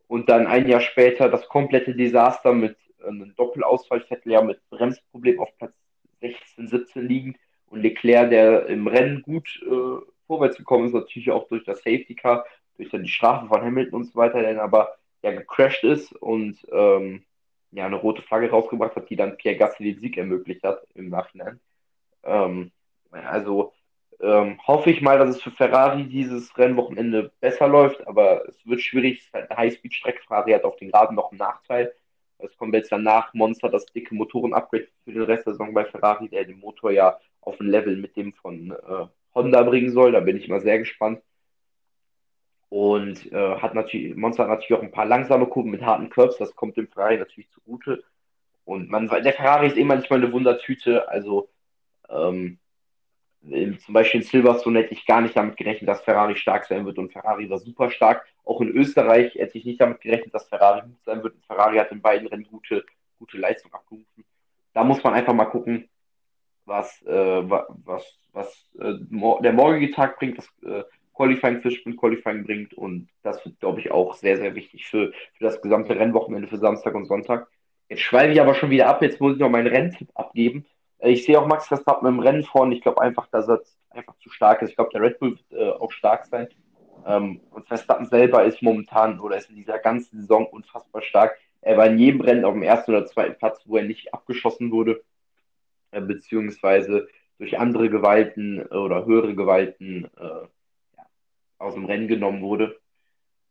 Und dann ein Jahr später das komplette Desaster mit einen Doppelausfall, Vettel mit Bremsproblem auf Platz 16, 17 liegend und Leclerc, der im Rennen gut äh, vorwärts gekommen ist, natürlich auch durch das Safety Car, durch dann die Strafe von Hamilton und so weiter, der aber ja gecrashed ist und ähm, ja eine rote Flagge rausgebracht hat, die dann Pierre Gasly den Sieg ermöglicht hat im Nachhinein. Ähm, also ähm, hoffe ich mal, dass es für Ferrari dieses Rennwochenende besser läuft, aber es wird schwierig. Es ist halt eine Highspeed-Strecke. Ferrari hat auf den Graden noch einen Nachteil. Es kommt jetzt danach Monster, das dicke Motoren-Upgrade für den Rest der Saison bei Ferrari, der den Motor ja auf ein Level mit dem von äh, Honda bringen soll. Da bin ich mal sehr gespannt. Und äh, hat natürlich, Monster hat natürlich auch ein paar langsame Kurven mit harten Curbs, das kommt dem Ferrari natürlich zugute. Und man, der Ferrari ist eh manchmal eine Wundertüte, also ähm, zum Beispiel in Silverstone hätte ich gar nicht damit gerechnet, dass Ferrari stark sein wird und Ferrari war super stark. Auch in Österreich hätte ich nicht damit gerechnet, dass Ferrari gut sein wird. Und Ferrari hat in beiden Rennen gute, gute Leistung abgerufen. Da muss man einfach mal gucken, was, äh, was, was äh, der morgige Tag bringt, was äh, Qualifying für Sprint Qualifying bringt. Und das wird, glaube ich, auch sehr, sehr wichtig für, für das gesamte Rennwochenende für Samstag und Sonntag. Jetzt schweife ich aber schon wieder ab. Jetzt muss ich noch meinen Renntipp abgeben. Ich sehe auch Max Verstappen im Rennen vorne. Ich glaube einfach, dass er einfach zu stark ist. Ich glaube, der Red Bull wird äh, auch stark sein. Ähm, und Verstappen selber ist momentan oder ist in dieser ganzen Saison unfassbar stark. Er war in jedem Rennen auf dem ersten oder zweiten Platz, wo er nicht abgeschossen wurde, äh, beziehungsweise durch andere Gewalten äh, oder höhere Gewalten äh, ja, aus dem Rennen genommen wurde.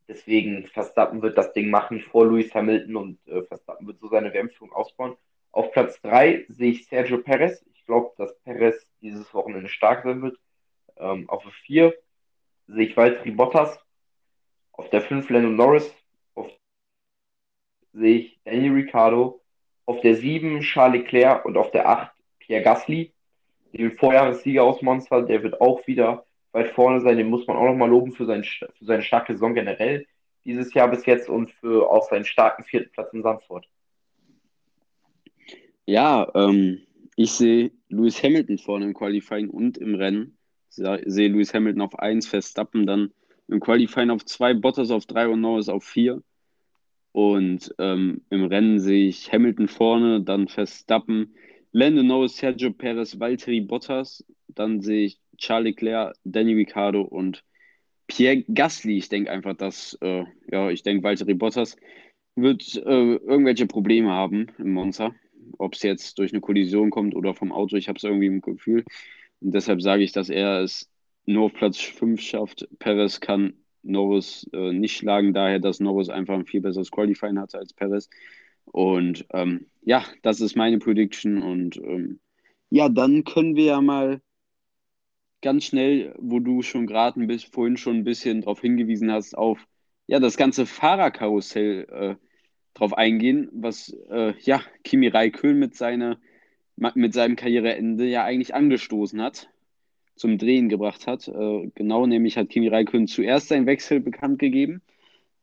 Deswegen, Verstappen wird das Ding machen vor Lewis Hamilton und äh, Verstappen wird so seine WM-Führung ausbauen. Auf Platz 3 sehe ich Sergio Perez. Ich glaube, dass Perez dieses Wochenende stark sein wird. Ähm, auf 4 sehe ich Valtteri Bottas. Auf der 5 Lando Norris. Auf sehe ich Daniel Ricciardo. Auf der 7 Charles Leclerc und auf der 8 Pierre Gasly. Den Vorjahressieger aus Monster, der wird auch wieder weit vorne sein. Den muss man auch nochmal loben für, sein, für seine starke Saison generell dieses Jahr bis jetzt und für auch seinen starken vierten Platz in Sandford.
Ja, ähm, ich sehe Lewis Hamilton vorne im Qualifying und im Rennen. Ich sehe Lewis Hamilton auf 1, Verstappen dann im Qualifying auf 2, Bottas auf 3 und Norris auf 4. Und ähm, im Rennen sehe ich Hamilton vorne, dann Verstappen, Lando Norris, Sergio Perez, Valtteri Bottas. Dann sehe ich Charles Leclerc, Danny Ricciardo und Pierre Gasly. Ich denke einfach, dass, äh, ja, ich denke, Valtteri Bottas wird äh, irgendwelche Probleme haben im Monster ob es jetzt durch eine Kollision kommt oder vom Auto, ich habe es irgendwie im Gefühl. Und deshalb sage ich, dass er es nur auf Platz 5 schafft. Perez kann Norris äh, nicht schlagen, daher, dass Norris einfach ein viel besseres Qualifying hatte als Perez. Und ähm, ja, das ist meine Prediction. Und ähm, ja, dann können wir ja mal ganz schnell, wo du schon gerade vorhin schon ein bisschen darauf hingewiesen hast, auf ja, das ganze Fahrerkarussell äh, drauf eingehen, was äh, ja, Kimi Räikkönen mit, seine, mit seinem Karriereende ja eigentlich angestoßen hat, zum Drehen gebracht hat. Äh, genau, nämlich hat Kimi Räikkönen zuerst seinen Wechsel bekannt gegeben.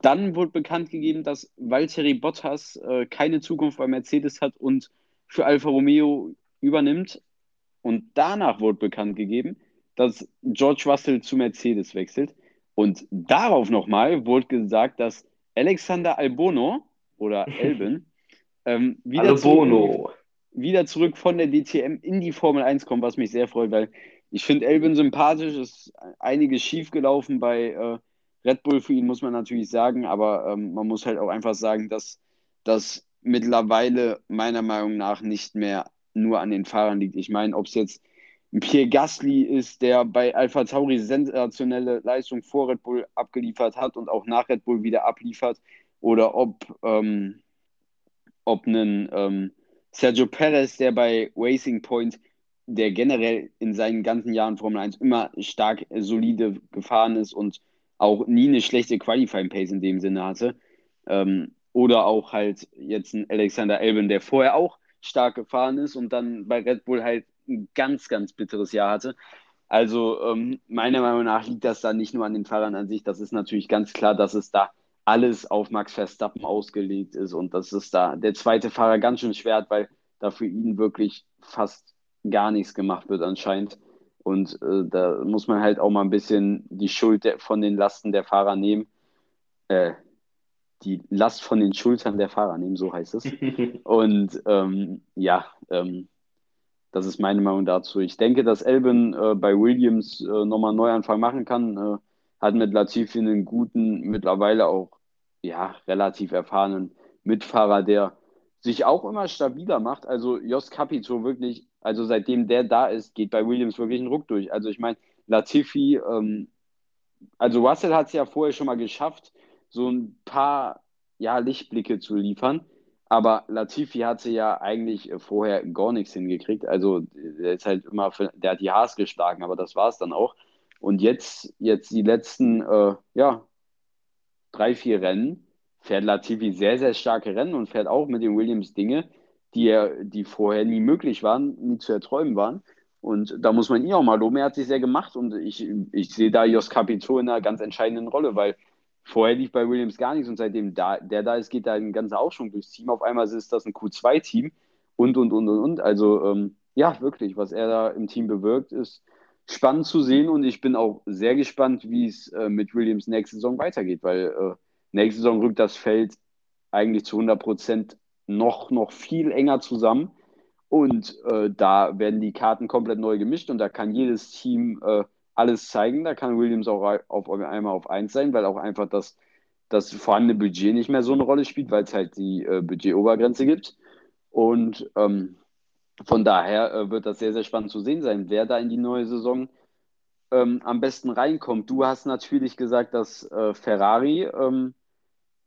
Dann wurde bekannt gegeben, dass Valtteri Bottas äh, keine Zukunft bei Mercedes hat und für Alfa Romeo übernimmt. Und danach wurde bekannt gegeben, dass George Russell zu Mercedes wechselt. Und darauf nochmal wurde gesagt, dass Alexander Albono, oder Elben, ähm, wieder,
Hallo Bono.
Zurück, wieder zurück von der DTM in die Formel 1 kommt, was mich sehr freut, weil ich finde Elben sympathisch, ist einiges schiefgelaufen bei äh, Red Bull für ihn, muss man natürlich sagen, aber ähm, man muss halt auch einfach sagen, dass das mittlerweile meiner Meinung nach nicht mehr nur an den Fahrern liegt. Ich meine, ob es jetzt Pierre Gasly ist, der bei Alpha Tauri sensationelle Leistung vor Red Bull abgeliefert hat und auch nach Red Bull wieder abliefert, oder ob, ähm, ob ein ähm, Sergio Perez, der bei Racing Point, der generell in seinen ganzen Jahren Formel 1 immer stark äh, solide gefahren ist und auch nie eine schlechte Qualifying Pace in dem Sinne hatte. Ähm, oder auch halt jetzt ein Alexander Albon, der vorher auch stark gefahren ist und dann bei Red Bull halt ein ganz, ganz bitteres Jahr hatte. Also ähm, meiner Meinung nach liegt das da nicht nur an den Fahrern an sich. Das ist natürlich ganz klar, dass es da alles auf Max Verstappen ausgelegt ist und dass es da der zweite Fahrer ganz schön schwer hat, weil da für ihn wirklich fast gar nichts gemacht wird anscheinend. Und äh, da muss man halt auch mal ein bisschen die Schuld der, von den Lasten der Fahrer nehmen. Äh, die Last von den Schultern der Fahrer nehmen, so heißt es. Und ähm, ja, ähm, das ist meine Meinung dazu. Ich denke, dass Elben äh, bei Williams äh, nochmal einen Neuanfang machen kann. Hat mit Latifi einen guten, mittlerweile auch ja, relativ erfahrenen Mitfahrer, der sich auch immer stabiler macht. Also Jos Capito wirklich, also seitdem der da ist, geht bei Williams wirklich ein Ruck durch. Also ich meine, Latifi, ähm, also Russell hat es ja vorher schon mal geschafft, so ein paar ja, Lichtblicke zu liefern. Aber Latifi hatte ja eigentlich vorher gar nichts hingekriegt. Also der ist halt immer, für, der hat die Haas geschlagen, aber das war es dann auch. Und jetzt, jetzt die letzten, äh, ja, drei, vier Rennen fährt Latifi sehr, sehr starke Rennen und fährt auch mit den Williams Dinge, die, er, die vorher nie möglich waren, nie zu erträumen waren. Und da muss man ihn auch mal loben. Er hat sich sehr gemacht und ich, ich sehe da Jos Capito in einer ganz entscheidenden Rolle, weil vorher lief bei Williams gar nichts und seitdem da, der da ist, geht da ein ganzer Aufschwung durchs Team. Auf einmal ist das ein Q2-Team und, und, und, und, und. Also, ähm, ja, wirklich, was er da im Team bewirkt, ist spannend zu sehen und ich bin auch sehr gespannt, wie es äh, mit Williams nächste Saison weitergeht, weil äh, nächste Saison rückt das Feld eigentlich zu 100 Prozent noch, noch viel enger zusammen. Und äh, da werden die Karten komplett neu gemischt und da kann jedes Team äh, alles zeigen. Da kann Williams auch auf, einmal auf 1 sein, weil auch einfach das, das vorhandene Budget nicht mehr so eine Rolle spielt, weil es halt die äh, Budgetobergrenze gibt. Und ähm, von daher äh, wird das sehr, sehr spannend zu sehen sein, wer da in die neue Saison ähm, am besten reinkommt. Du hast natürlich gesagt, dass äh, Ferrari ähm,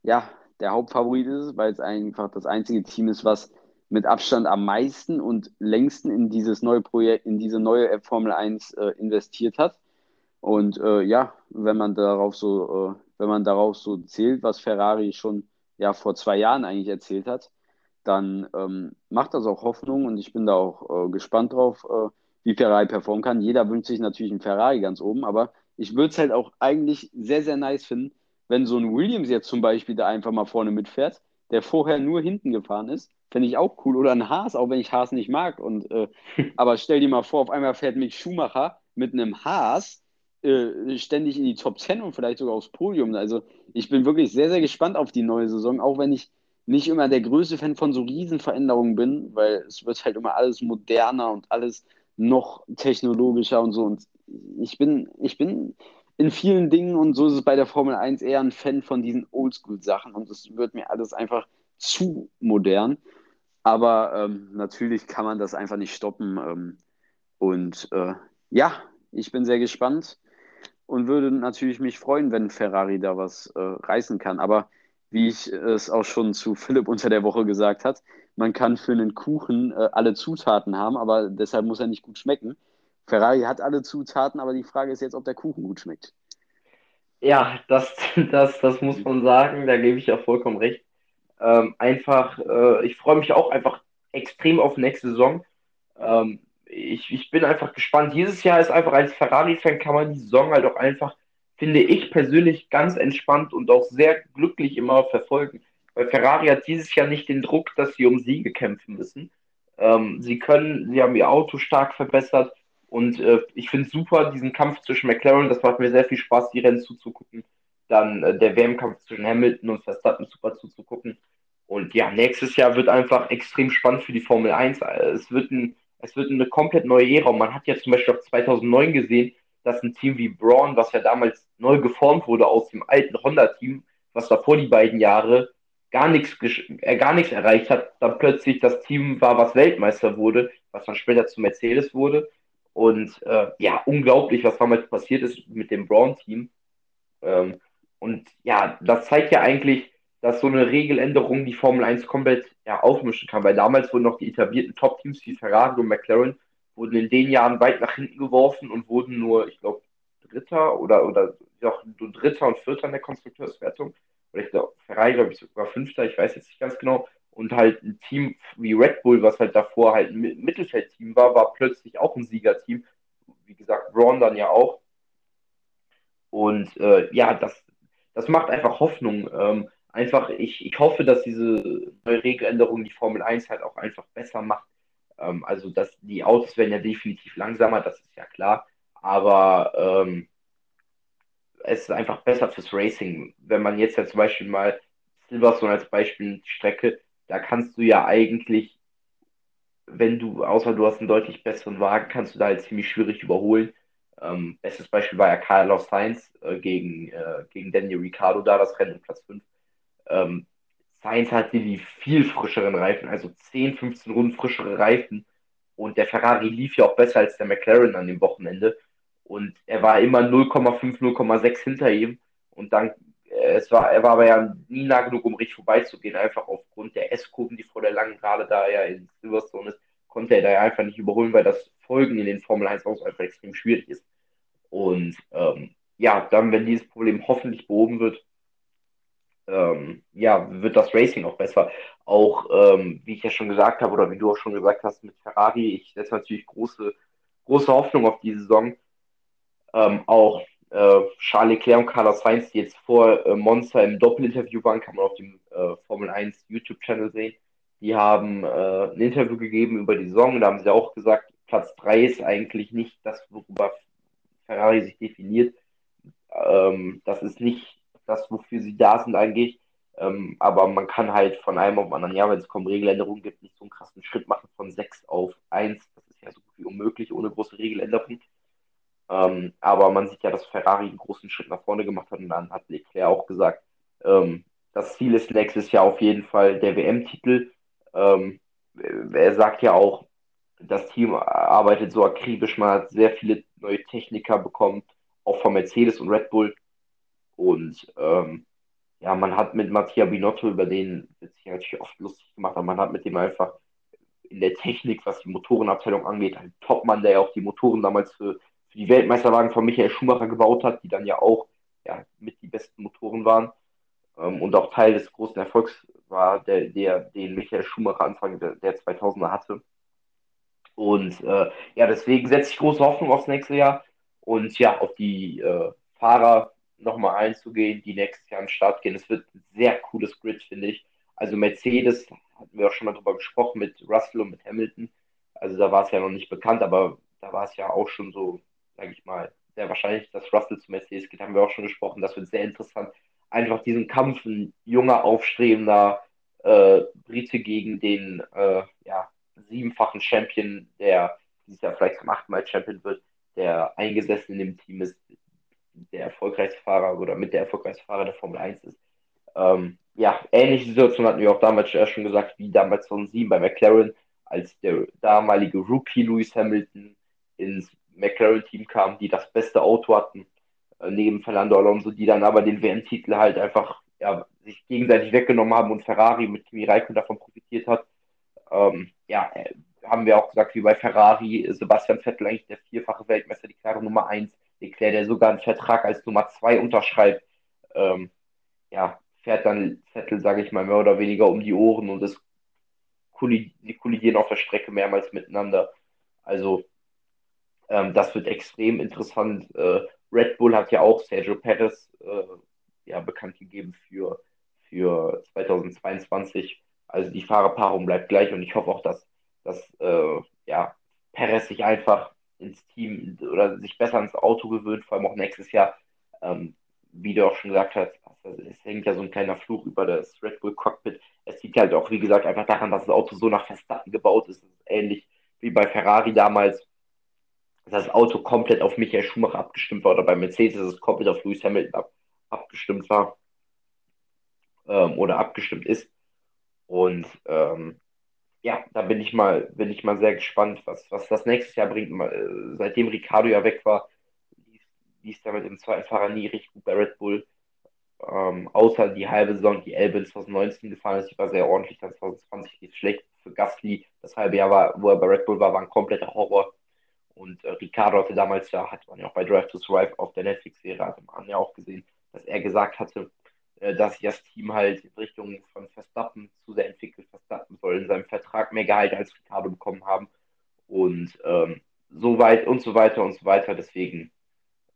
ja der Hauptfavorit ist, weil es einfach das einzige Team ist, was mit Abstand am meisten und längsten in dieses neue Projekt, in diese neue Formel 1 äh, investiert hat. Und äh, ja, wenn man darauf so, äh, wenn man darauf so zählt, was Ferrari schon ja vor zwei Jahren eigentlich erzählt hat, dann ähm, macht das auch Hoffnung und ich bin da auch äh, gespannt drauf, äh, wie Ferrari performen kann. Jeder wünscht sich natürlich einen Ferrari ganz oben, aber ich würde es halt auch eigentlich sehr, sehr nice finden, wenn so ein Williams jetzt zum Beispiel da einfach mal vorne mitfährt, der vorher nur hinten gefahren ist Fände ich auch cool. Oder ein Haas, auch wenn ich Haas nicht mag. Und, äh, aber stell dir mal vor, auf einmal fährt Mick Schumacher mit einem Haas äh, ständig in die Top 10 und vielleicht sogar aufs Podium. Also ich bin wirklich sehr, sehr gespannt auf die neue Saison, auch wenn ich nicht immer der größte Fan von so Riesenveränderungen bin, weil es wird halt immer alles moderner und alles noch technologischer und so. Und ich bin, ich bin in vielen Dingen und so ist es bei der Formel 1 eher ein Fan von diesen Oldschool-Sachen und es wird mir alles einfach zu modern. Aber ähm, natürlich kann man das einfach nicht stoppen. Ähm, und äh, ja, ich bin sehr gespannt und würde natürlich mich freuen, wenn Ferrari da was äh, reißen kann. Aber wie ich es auch schon zu Philipp unter der Woche gesagt hat, man kann für einen Kuchen äh, alle Zutaten haben, aber deshalb muss er nicht gut schmecken. Ferrari hat alle Zutaten, aber die Frage ist jetzt, ob der Kuchen gut schmeckt.
Ja, das, das, das muss man sagen, da gebe ich ja vollkommen recht. Ähm, einfach, äh, ich freue mich auch einfach extrem auf nächste Saison. Ähm, ich, ich bin einfach gespannt. Dieses Jahr ist einfach als Ferrari-Fan kann man die Saison halt auch einfach, finde ich persönlich, ganz entspannt und auch sehr glücklich immer verfolgen. Weil Ferrari hat dieses Jahr nicht den Druck, dass sie um Siege kämpfen müssen. Ähm, sie können, sie haben ihr Auto stark verbessert und äh, ich finde super diesen Kampf zwischen McLaren. Das macht mir sehr viel Spaß, die Rennen zuzugucken dann äh, der WM-Kampf zwischen Hamilton und Verstappen super zuzugucken. Und ja, nächstes Jahr wird einfach extrem spannend für die Formel 1. Es wird, ein, es wird eine komplett neue Ära. Und man hat ja zum Beispiel auch 2009 gesehen, dass ein Team wie Braun, was ja damals neu geformt wurde aus dem alten Honda-Team, was davor die beiden Jahre gar nichts, äh, gar nichts erreicht hat, dann plötzlich das Team war, was Weltmeister wurde, was dann später zu Mercedes wurde. Und äh, ja, unglaublich, was damals passiert ist mit dem Braun-Team. Ähm, und ja, das zeigt ja eigentlich, dass so eine Regeländerung die Formel 1 komplett ja, aufmischen kann, weil damals wurden noch die etablierten Top-Teams wie Ferrari und McLaren wurden in den Jahren weit nach hinten geworfen und wurden nur, ich glaube, Dritter oder, oder auch nur Dritter und Vierter in der Konstrukteurswertung. Oder ich glaube, Ferrari, glaube ich, sogar Fünfter, ich weiß jetzt nicht ganz genau. Und halt ein Team wie Red Bull, was halt davor halt ein Mittelfeldteam war, war plötzlich auch ein Siegerteam. Wie gesagt, Braun dann ja auch. Und äh, ja, das, das macht einfach Hoffnung. Ähm, einfach, ich, ich hoffe, dass diese neue Regeländerung die Formel 1 halt auch einfach besser macht. Ähm, also, dass die Autos werden ja definitiv langsamer, das ist ja klar. Aber ähm, es ist einfach besser fürs Racing. Wenn man jetzt ja zum Beispiel mal Silverstone als Beispiel Strecke, da kannst du ja eigentlich, wenn du, außer du hast einen deutlich besseren Wagen, kannst du da halt ziemlich schwierig überholen. Ähm, bestes Beispiel war ja Carlos Sainz äh, gegen, äh, gegen Daniel Ricciardo da, das Rennen Platz 5. Ähm, Sainz hatte die viel frischeren Reifen, also 10, 15 Runden frischere Reifen. Und der Ferrari lief ja auch besser als der McLaren an dem Wochenende. Und er war immer 0,5, 0,6 hinter ihm. Und dann, äh, es war, er war aber ja nie nah genug, um richtig vorbeizugehen. Einfach aufgrund der S-Kurven, die vor der langen Gerade da ja in Silverstone ist, konnte er da ja einfach nicht überholen, weil das Folgen in den Formel 1 Autos einfach extrem schwierig ist. Und ähm, ja, dann, wenn dieses Problem hoffentlich behoben wird, ähm, ja, wird das Racing auch besser. Auch, ähm, wie ich ja schon gesagt habe, oder wie du auch schon gesagt hast, mit Ferrari, ich setze natürlich große große Hoffnung auf die Saison. Ähm, auch äh, Charles Leclerc und Carlos Sainz, die jetzt vor äh, Monza im Doppelinterview waren, kann man auf dem äh, Formel 1 YouTube-Channel sehen. Die haben äh, ein Interview gegeben über die Saison. Da haben sie auch gesagt, Platz 3 ist eigentlich nicht das, worüber Ferrari sich definiert. Ähm, das ist nicht das, wofür sie da sind eigentlich. Ähm, aber man kann halt von einem auf anderen Jahr, wenn es kaum Regeländerungen gibt, nicht so einen krassen Schritt machen von 6 auf 1. Das ist ja so gut wie unmöglich ohne große Regeländerungen. Ähm, aber man sieht ja, dass Ferrari einen großen Schritt nach vorne gemacht hat und dann hat Leclerc auch gesagt, ähm, das Ziel ist nächstes Jahr auf jeden Fall der WM-Titel. Ähm, er sagt ja auch, das Team arbeitet so akribisch, man hat sehr viele neue Techniker bekommen, auch von Mercedes und Red Bull. Und ähm, ja, man hat mit Mattia Binotto, über den wird sich natürlich oft lustig gemacht, aber man hat mit dem einfach in der Technik, was die Motorenabteilung angeht, einen Topmann, der ja auch die Motoren damals für, für die Weltmeisterwagen von Michael Schumacher gebaut hat, die dann ja auch ja, mit die besten Motoren waren ähm, und auch Teil des großen Erfolgs war, der, der den Michael Schumacher Anfang der, der 2000er hatte. Und äh, ja, deswegen setze ich große Hoffnung aufs nächste Jahr und ja, auf die äh, Fahrer nochmal einzugehen, die nächstes Jahr an den Start gehen. Es wird ein sehr cooles Grid, finde ich. Also Mercedes, hatten wir auch schon mal drüber gesprochen, mit Russell und mit Hamilton. Also da war es ja noch nicht bekannt, aber da war es ja auch schon so, sage ich mal, sehr wahrscheinlich, dass Russell zu Mercedes geht, haben wir auch schon gesprochen. Das wird sehr interessant. Einfach diesen Kampf, ein junger, aufstrebender äh, Brite gegen den äh, ja, siebenfachen Champion, der dieses Jahr vielleicht zum achten Mal Champion wird, der eingesessen in dem Team ist, der erfolgreichste Fahrer oder mit der erfolgreichste Fahrer der Formel 1 ist. Ähm, ja, ähnliche Situation hatten wir auch damals schon gesagt, wie damals von sieben bei McLaren, als der damalige Rookie Lewis Hamilton ins McLaren-Team kam, die das beste Auto hatten, äh, neben Fernando Alonso, die dann aber den WM-Titel halt einfach ja, sich gegenseitig weggenommen haben und Ferrari mit Kimi Räikkönen davon profitiert hat. Ähm, ja, äh, haben wir auch gesagt, wie bei Ferrari, Sebastian Vettel eigentlich der vierfache Weltmeister, die klare Nummer eins, Leclerc, der sogar einen Vertrag als Nummer zwei unterschreibt, ähm, ja, fährt dann Vettel, sage ich mal, mehr oder weniger um die Ohren und es die kollidieren auf der Strecke mehrmals miteinander. Also ähm, das wird extrem interessant. Äh, Red Bull hat ja auch Sergio Perez äh, ja, bekannt gegeben für, für 2022. Also die Fahrerpaarung bleibt gleich und ich hoffe auch, dass, dass äh, ja, Perez sich einfach ins Team oder sich besser ins Auto gewöhnt, vor allem auch nächstes Jahr. Ähm, wie du auch schon gesagt hast, es hängt ja so ein kleiner Fluch über das Red Bull Cockpit. Es liegt halt auch, wie gesagt, einfach daran, dass das Auto so nach Verstappen gebaut ist. ist ähnlich wie bei Ferrari damals, das Auto komplett auf Michael Schumacher abgestimmt war oder bei Mercedes dass es komplett auf Lewis Hamilton ab, abgestimmt war ähm, oder abgestimmt ist. Und ähm, ja, da bin ich mal, bin ich mal sehr gespannt, was, was das nächstes Jahr bringt. Äh, seitdem Ricardo ja weg war, lief es mit dem zweiten Fahrer nie richtig gut bei Red Bull. Ähm, außer die halbe Saison, die Elbe in 2019 gefahren ist, die war sehr ordentlich, dann 2020 lief schlecht für Gasly. Das halbe Jahr, war, wo er bei Red Bull war, war ein kompletter Horror. Und äh, Ricardo hatte damals ja, hat man ja auch bei Drive to Survive auf der Netflix-Serie, hat man ja auch gesehen, dass er gesagt hatte, äh, dass sich das Team halt in Richtung von Verstappen zu sehr entwickelt. Verstappen soll in seinem Vertrag mehr Gehalt als Ricardo bekommen haben. Und ähm, so weit und so weiter und so weiter. Deswegen,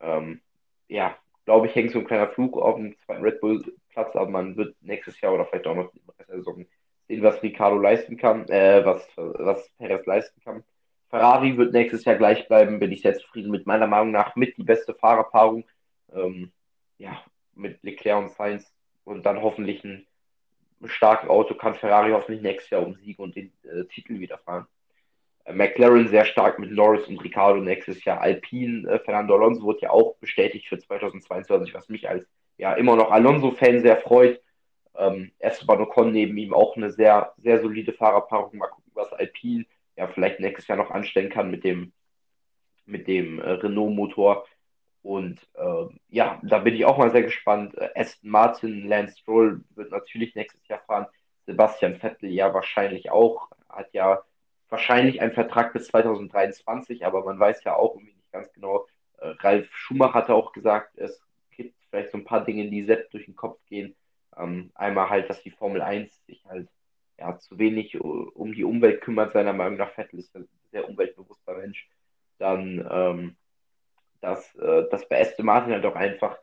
ähm, ja, glaube ich, hängt so ein kleiner Flug auf dem zweiten Red Bull Platz, aber man wird nächstes Jahr oder vielleicht auch noch in der Saison sehen, was Ricardo leisten kann, äh, was, was Perez leisten kann. Ferrari wird nächstes Jahr gleich bleiben, bin ich sehr zufrieden mit meiner Meinung nach mit die beste Fahrerpaarung. Ähm, ja, mit Leclerc und Sainz und dann hoffentlich ein starkes Auto kann Ferrari hoffentlich nächstes Jahr umsiegen und den äh, Titel wieder fahren. Äh, McLaren sehr stark mit Norris und Ricardo nächstes Jahr. Alpine, äh, Fernando Alonso wurde ja auch bestätigt für 2022, was mich als ja immer noch Alonso-Fan sehr freut. Ähm, Esteban Ocon neben ihm auch eine sehr, sehr solide Fahrerpaarung. Mal gucken, was Alpine ja vielleicht nächstes Jahr noch anstellen kann mit dem, mit dem äh, Renault-Motor. Und äh, ja, da bin ich auch mal sehr gespannt. Äh, Aston Martin, Lance Stroll wird natürlich nächstes Jahr fahren. Sebastian Vettel ja wahrscheinlich auch. Hat ja wahrscheinlich einen Vertrag bis 2023, aber man weiß ja auch irgendwie nicht ganz genau. Äh, Ralf Schumacher hatte auch gesagt, es gibt vielleicht so ein paar Dinge, die selbst durch den Kopf gehen. Ähm, einmal halt, dass die Formel 1 sich halt ja, zu wenig um die Umwelt kümmert, seiner Meinung nach. Vettel ist ein sehr umweltbewusster Mensch. Da dann, ähm, dass, äh, dass bei Aston Martin halt auch einfach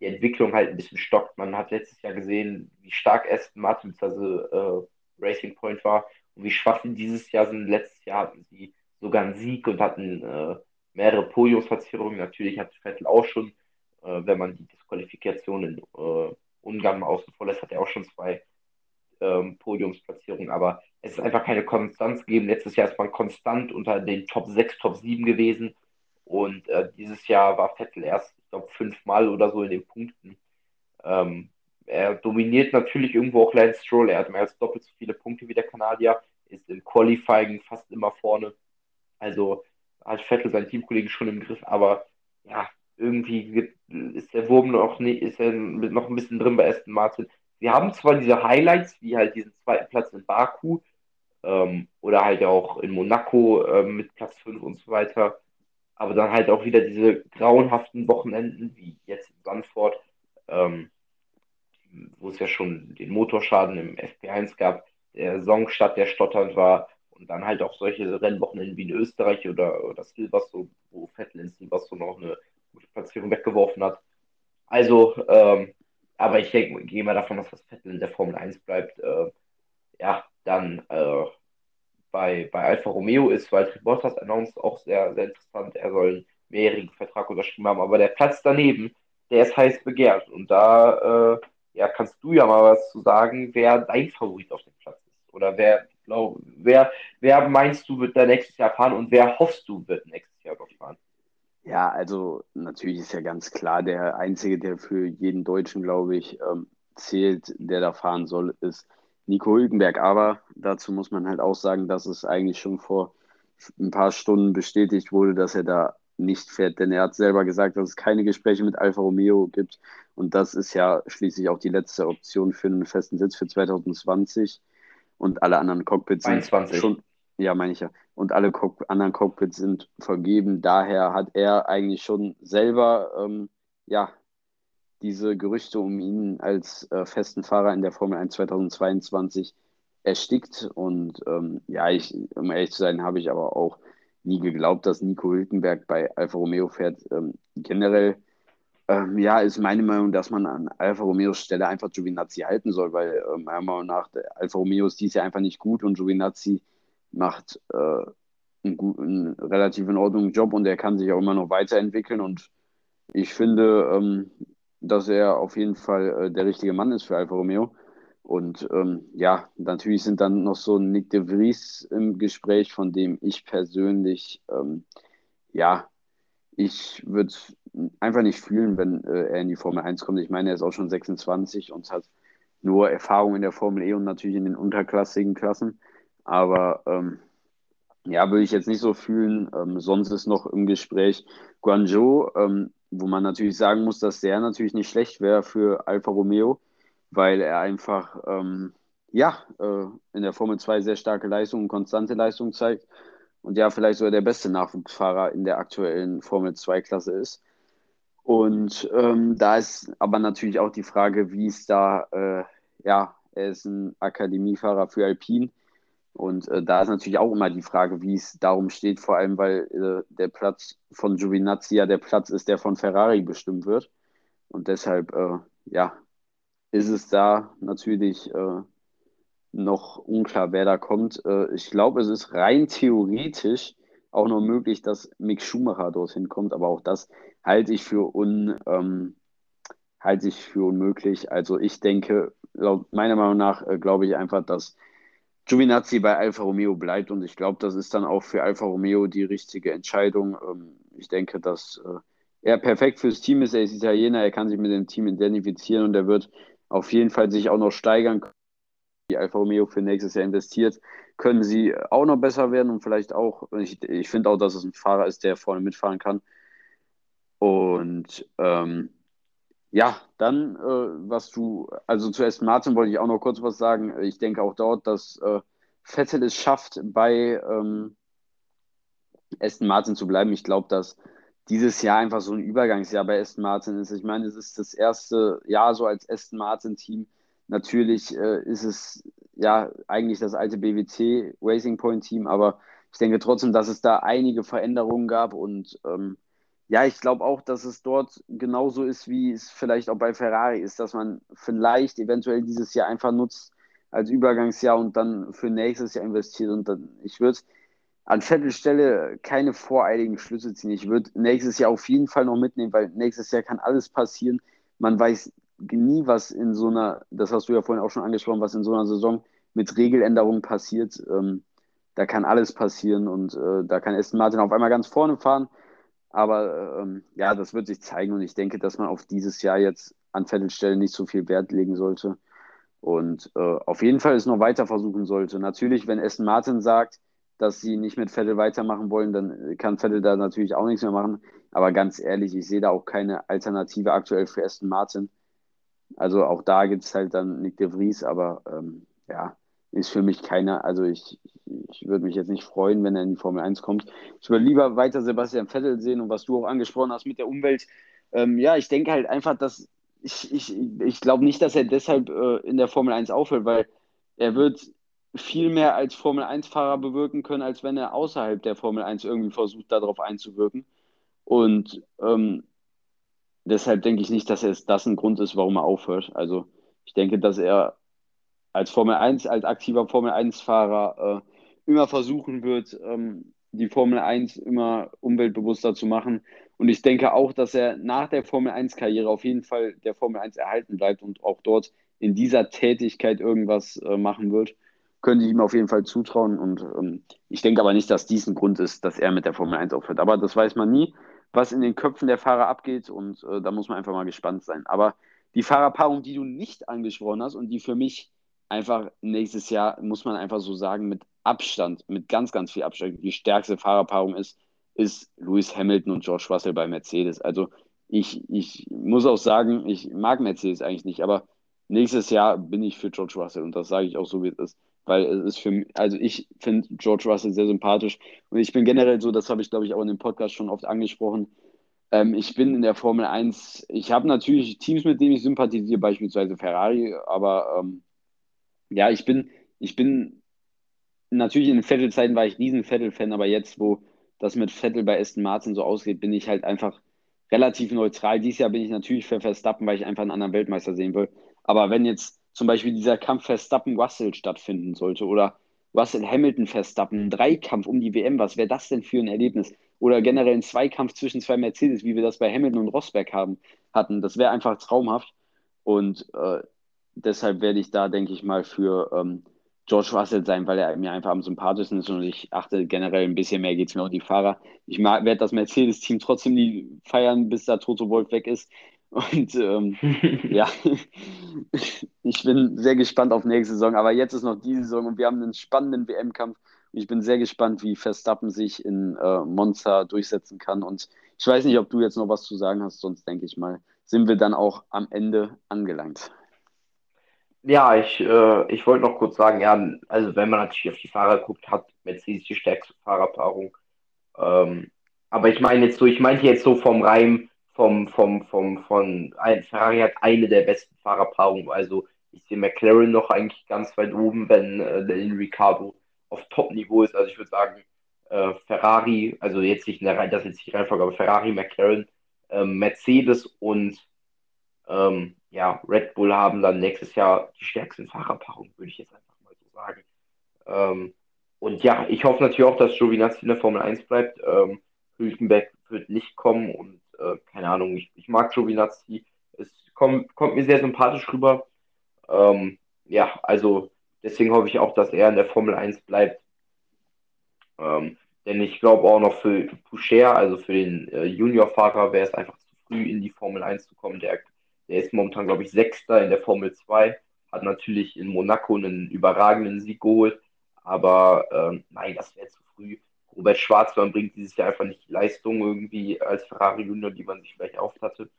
die Entwicklung halt ein bisschen stockt. Man hat letztes Jahr gesehen, wie stark Aston Martin bzw. Äh, Racing Point war und wie schwach sie dieses Jahr sind. Letztes Jahr hatten sie sogar einen Sieg und hatten äh, mehrere Podiumsplatzierungen. Natürlich hat Vettel auch schon, äh, wenn man die Disqualifikation in äh, Ungarn mal außen vor lässt, hat er auch schon zwei ähm, Podiumsplatzierungen. Aber es ist einfach keine Konstanz gegeben. Letztes Jahr ist man konstant unter den Top 6, Top 7 gewesen. Und äh, dieses Jahr war Vettel erst, ich glaube, fünfmal oder so in den Punkten. Ähm, er dominiert natürlich irgendwo auch Lance Stroll. Er hat mehr als doppelt so viele Punkte wie der Kanadier, ist im Qualifying fast immer vorne. Also hat Vettel seinen Teamkollegen schon im Griff, aber ja, irgendwie ist der Wurm noch nicht, ist er noch ein bisschen drin bei Aston Martin. Sie haben zwar diese Highlights, wie halt diesen zweiten Platz in Baku ähm, oder halt auch in Monaco ähm, mit Platz 5 und so weiter, aber dann halt auch wieder diese grauenhaften Wochenenden, wie jetzt in Sandford, ähm, wo es ja schon den Motorschaden im FP1 gab, der Songstadt, der stotternd war, und dann halt auch solche Rennwochenenden wie in Österreich oder, oder Silverstone, wo Vettel in Silverstone noch eine gute Platzierung weggeworfen hat. Also, ähm, aber ich denke, gehe mal davon aus, dass Vettel in der Formel 1 bleibt. Äh, ja, dann äh, bei, bei Alfa Romeo ist Valtteri Bottas announced auch sehr, sehr interessant. Er soll einen mehrjährigen Vertrag unterschrieben haben, aber der Platz daneben, der ist heiß begehrt. Und da äh, ja, kannst du ja mal was zu sagen, wer dein Favorit auf dem Platz ist. Oder wer, glaub, wer, wer meinst du, wird da nächstes Jahr fahren und wer hoffst du, wird nächstes Jahr dort fahren?
Ja, also natürlich ist ja ganz klar, der Einzige, der für jeden Deutschen, glaube ich, ähm, zählt, der da fahren soll, ist Nico Hülkenberg. Aber dazu muss man halt auch sagen, dass es eigentlich schon vor ein paar Stunden bestätigt wurde, dass er da nicht fährt, denn er hat selber gesagt, dass es keine Gespräche mit Alfa Romeo gibt und das ist ja schließlich auch die letzte Option für einen festen Sitz für 2020 und alle anderen Cockpits
22. sind schon,
ja, meine ich ja, und alle Cock anderen Cockpits sind vergeben. Daher hat er eigentlich schon selber, ähm, ja, diese Gerüchte um ihn als äh, festen Fahrer in der Formel 1 2022 erstickt. Und ähm, ja, ich, um ehrlich zu sein, habe ich aber auch nie geglaubt, dass Nico Hülkenberg bei Alfa Romeo fährt. Ähm, generell, ähm, ja, ist meine Meinung, dass man an Alfa Romeos Stelle einfach Giovinazzi halten soll, weil äh, meiner Meinung nach Alfa Romeo ist dies Jahr einfach nicht gut und Giovinazzi macht äh, einen, guten, einen relativ in Ordnung Job und er kann sich auch immer noch weiterentwickeln und ich finde, ähm, dass er auf jeden Fall äh, der richtige Mann ist für Alfa Romeo. Und ähm, ja, natürlich sind dann noch so Nick de Vries im Gespräch, von dem ich persönlich, ähm, ja, ich würde einfach nicht fühlen, wenn äh, er in die Formel 1 kommt. Ich meine, er ist auch schon 26 und hat nur Erfahrung in der Formel E und natürlich in den unterklassigen Klassen. Aber ähm, ja, würde ich jetzt nicht so fühlen. Ähm, sonst ist noch im Gespräch Guangzhou, ähm, wo man natürlich sagen muss, dass der natürlich nicht schlecht wäre für Alfa Romeo weil er einfach ähm, ja, äh, in der Formel 2 sehr starke Leistung und konstante Leistung zeigt und ja, vielleicht sogar der beste Nachwuchsfahrer in der aktuellen Formel 2-Klasse ist. Und ähm, da ist aber natürlich auch die Frage, wie es da, äh, ja, er ist ein Akademiefahrer für Alpine. Und äh, da ist natürlich auch immer die Frage, wie es darum steht, vor allem weil äh, der Platz von Giovinazzi ja der Platz ist, der von Ferrari bestimmt wird. Und deshalb, äh, ja, ist es da natürlich äh, noch unklar, wer da kommt. Äh, ich glaube, es ist rein theoretisch auch noch möglich, dass Mick Schumacher dorthin kommt, aber auch das halte ich für un, ähm, halte ich für unmöglich. Also ich denke, laut meiner Meinung nach äh, glaube ich einfach, dass Giovinazzi bei Alfa Romeo bleibt und ich glaube, das ist dann auch für Alfa Romeo die richtige Entscheidung. Ähm, ich denke, dass äh, er perfekt fürs Team ist. Er ist Italiener, er kann sich mit dem Team identifizieren und er wird auf jeden Fall sich auch noch steigern können. Die Alfa Romeo für nächstes Jahr investiert, können sie auch noch besser werden und vielleicht auch, ich, ich finde auch, dass es ein Fahrer ist, der vorne mitfahren kann. Und ähm, ja, dann, äh, was du, also zuerst Martin wollte ich auch noch kurz was sagen. Ich denke auch dort, dass äh, Vettel es schafft, bei ähm, Aston Martin zu bleiben. Ich glaube, dass dieses Jahr einfach so ein Übergangsjahr bei Aston Martin ist. Ich meine, es ist das erste Jahr so als Aston Martin-Team. Natürlich äh, ist es ja eigentlich das alte BWC Racing Point Team, aber ich denke trotzdem, dass es da einige Veränderungen gab und ähm, ja, ich glaube auch, dass es dort genauso ist, wie es vielleicht auch bei Ferrari ist, dass man vielleicht eventuell dieses Jahr einfach nutzt als Übergangsjahr und dann für nächstes Jahr investiert. Und dann, ich würde an Vettel keine voreiligen Schlüsse ziehen. Ich würde nächstes Jahr auf jeden Fall noch mitnehmen, weil nächstes Jahr kann alles passieren. Man weiß nie, was in so einer, das hast du ja vorhin auch schon angesprochen, was in so einer Saison mit Regeländerungen passiert. Ähm, da kann alles passieren und äh, da kann Aston Martin auf einmal ganz vorne fahren aber ähm, ja, das wird sich zeigen und ich denke, dass man auf dieses Jahr jetzt an Vettelstellen nicht so viel Wert legen sollte und äh, auf jeden Fall es noch weiter versuchen sollte. Natürlich, wenn Aston Martin sagt, dass sie nicht mit Vettel weitermachen wollen, dann kann Vettel da natürlich auch nichts mehr machen. Aber ganz ehrlich, ich sehe da auch keine Alternative aktuell für Aston Martin. Also auch da gibt es halt dann Nick de Vries, aber ähm, ja, ist für mich keiner, also ich, ich würde mich jetzt nicht freuen, wenn er in die Formel 1 kommt. Ich würde lieber weiter Sebastian Vettel sehen und was du auch angesprochen hast mit der Umwelt. Ähm, ja, ich denke halt einfach, dass ich, ich, ich glaube nicht, dass er deshalb äh, in der Formel 1 aufhört, weil er wird viel mehr als Formel 1-Fahrer bewirken können, als wenn er außerhalb der Formel 1 irgendwie versucht, darauf einzuwirken. Und ähm, deshalb denke ich nicht, dass es das ein Grund ist, warum er aufhört. Also ich denke, dass er als Formel 1, als aktiver Formel 1-Fahrer äh, immer versuchen wird, ähm, die Formel 1 immer umweltbewusster zu machen. Und ich denke auch, dass er nach der Formel 1-Karriere auf jeden Fall der Formel 1 erhalten bleibt und auch dort in dieser Tätigkeit irgendwas äh, machen wird. Könnte ich ihm auf jeden Fall zutrauen. Und ähm, ich denke aber nicht, dass dies ein Grund ist, dass er mit der Formel 1 aufhört. Aber das weiß man nie, was in den Köpfen der Fahrer abgeht. Und äh, da muss man einfach mal gespannt sein. Aber die Fahrerpaarung, die du nicht angesprochen hast und die für mich einfach nächstes Jahr, muss man einfach so sagen, mit Abstand, mit ganz, ganz viel Abstand, die stärkste Fahrerpaarung ist, ist Lewis Hamilton und George Russell bei Mercedes. Also ich, ich muss auch sagen, ich mag Mercedes eigentlich nicht, aber nächstes Jahr bin ich für George Russell und das sage ich auch so, wie es ist. Weil es ist für mich, also ich finde George Russell sehr sympathisch und ich bin generell so, das habe ich glaube ich auch in dem Podcast schon oft angesprochen. Ähm, ich bin in der Formel 1, ich habe natürlich Teams, mit denen ich sympathisiere, beispielsweise Ferrari, aber ähm, ja, ich bin, ich bin natürlich in den Vettel-Zeiten war ich riesen Vettel-Fan, aber jetzt, wo das mit Vettel bei Aston Martin so ausgeht, bin ich halt einfach relativ neutral. Dieses Jahr bin ich natürlich für Verstappen, weil ich einfach einen anderen Weltmeister sehen will. Aber wenn jetzt zum Beispiel dieser Kampf Verstappen-Russell stattfinden sollte oder Russell-Hamilton-Verstappen, ein Dreikampf um die WM, was wäre das denn für ein Erlebnis? Oder generell ein Zweikampf zwischen zwei Mercedes, wie wir das bei Hamilton und Rosberg haben, hatten. Das wäre einfach traumhaft. Und äh, deshalb werde ich da, denke ich mal, für ähm, George Russell sein, weil er mir einfach am sympathischsten ist und ich achte generell ein bisschen mehr, geht es mir um die Fahrer. Ich werde das Mercedes-Team trotzdem nie feiern, bis da Toto Wolf weg ist. Und ähm, ja, ich bin sehr gespannt auf nächste Saison. Aber jetzt ist noch diese Saison und wir haben einen spannenden WM-Kampf. Ich bin sehr gespannt, wie Verstappen sich in äh, Monza durchsetzen kann. Und ich weiß nicht, ob du jetzt noch was zu sagen hast, sonst denke ich mal, sind wir dann auch am Ende angelangt.
Ja, ich, äh, ich wollte noch kurz sagen, ja, also wenn man natürlich auf die Fahrer guckt, hat Mercedes die stärkste Fahrerpaarung. Ähm, aber ich meine jetzt so, ich meinte jetzt so vom Reim, vom, vom, vom, von, Ferrari hat eine der besten Fahrerpaarungen. Also ich sehe McLaren noch eigentlich ganz weit oben, wenn äh, Ricciardo auf Top-Niveau ist. Also ich würde sagen, äh, Ferrari, also jetzt nicht in der Reihe, das ist jetzt nicht Reihenfolge, aber Ferrari, McLaren, äh, Mercedes und ähm, ja, Red Bull haben dann nächstes Jahr die stärksten Fahrerpaarungen, würde ich jetzt einfach mal so sagen. Ähm, und ja, ich hoffe natürlich auch, dass Giovinazzi in der Formel 1 bleibt. Ähm, Hülkenberg wird nicht kommen und äh, keine Ahnung, ich, ich mag Giovinazzi. Es kommt, kommt mir sehr sympathisch rüber. Ähm, ja, also deswegen hoffe ich auch, dass er in der Formel 1 bleibt. Ähm, denn ich glaube auch noch für Poucher, also für den äh, Juniorfahrer, wäre es einfach zu früh in die Formel 1 zu kommen. Der der ist momentan, glaube ich, Sechster in der Formel 2. Hat natürlich in Monaco einen überragenden Sieg geholt. Aber ähm, nein, das wäre zu früh. Robert Schwarzmann bringt dieses Jahr einfach nicht die Leistung irgendwie als Ferrari Junior, die man sich vielleicht erhofft hatte.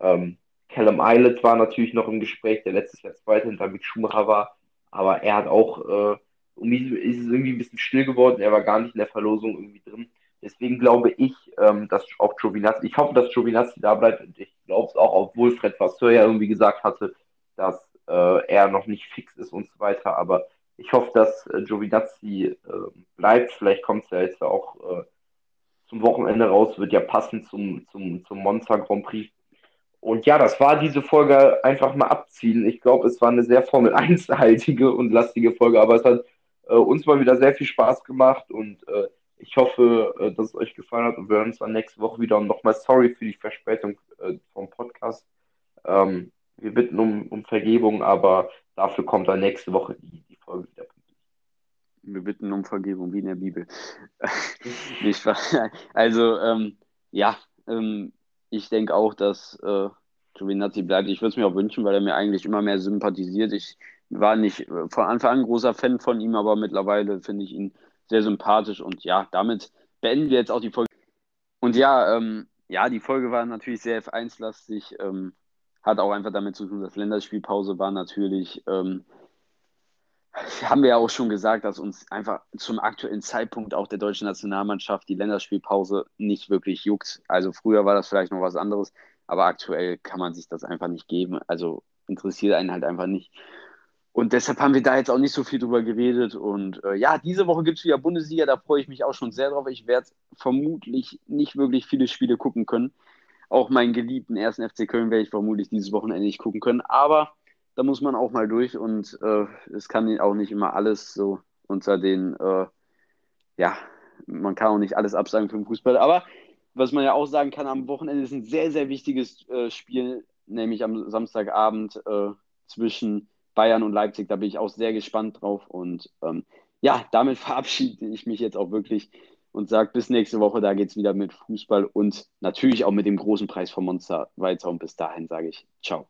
Ähm, Callum Eilert war natürlich noch im Gespräch, der letztes Jahr Zweiter hinter Mick Schumacher war. Aber er hat auch, äh, um ihn ist es irgendwie ein bisschen still geworden. Er war gar nicht in der Verlosung irgendwie drin. Deswegen glaube ich, ähm, dass auch Giovinazzi, ich hoffe, dass Giovinazzi da bleibt und ich glaube es auch, obwohl Fred Vasseur ja irgendwie gesagt hatte, dass äh, er noch nicht fix ist und so weiter. Aber ich hoffe, dass äh, Giovinazzi äh, bleibt. Vielleicht kommt es ja jetzt auch äh, zum Wochenende raus, wird ja passen zum, zum, zum Monza Grand Prix. Und ja, das war diese Folge einfach mal abziehen. Ich glaube, es war eine sehr Formel 1-haltige und lastige Folge, aber es hat äh, uns mal wieder sehr viel Spaß gemacht und äh, ich hoffe, äh, dass es euch gefallen hat und wir hören uns dann nächste Woche wieder. Und nochmal sorry für die Verspätung äh, vom Podcast. Ähm, wir bitten um, um Vergebung, aber dafür kommt dann nächste Woche die, die Folge wieder.
Wir bitten um Vergebung, wie in der Bibel. Nicht Also, ähm, ja, ähm, ich denke auch, dass äh, Giovinazzi bleibt. Ich würde es mir auch wünschen, weil er mir eigentlich immer mehr sympathisiert. Ich war nicht äh, von Anfang an ein großer Fan von ihm, aber mittlerweile finde ich ihn sehr sympathisch. Und ja, damit beenden wir jetzt auch die Folge. Und ja, ähm, ja, die Folge war natürlich sehr F1-lastig. Ähm, hat auch einfach damit zu tun, dass Länderspielpause war natürlich. Ähm, haben wir ja auch schon gesagt, dass uns einfach zum aktuellen Zeitpunkt auch der deutschen Nationalmannschaft die Länderspielpause nicht wirklich juckt. Also früher war das vielleicht noch was anderes, aber aktuell kann man sich das einfach nicht geben. Also interessiert einen halt einfach nicht. Und deshalb haben wir da jetzt auch nicht so viel drüber geredet. Und äh, ja, diese Woche gibt es wieder Bundesliga, da freue ich mich auch schon sehr drauf. Ich werde vermutlich nicht wirklich viele Spiele gucken können. Auch meinen geliebten ersten FC Köln werde ich vermutlich dieses Wochenende nicht gucken können. Aber da muss man auch mal durch und äh, es kann auch nicht immer alles so unter den, äh, ja, man kann auch nicht alles absagen für den Fußball. Aber was man ja auch sagen kann, am Wochenende ist ein sehr, sehr wichtiges äh, Spiel, nämlich am Samstagabend äh, zwischen Bayern und Leipzig. Da bin ich auch sehr gespannt drauf. Und ähm, ja, damit verabschiede ich mich jetzt auch wirklich und sage bis nächste Woche. Da geht es wieder mit Fußball und natürlich auch mit dem großen Preis von Monster weiter. Und bis dahin sage ich ciao.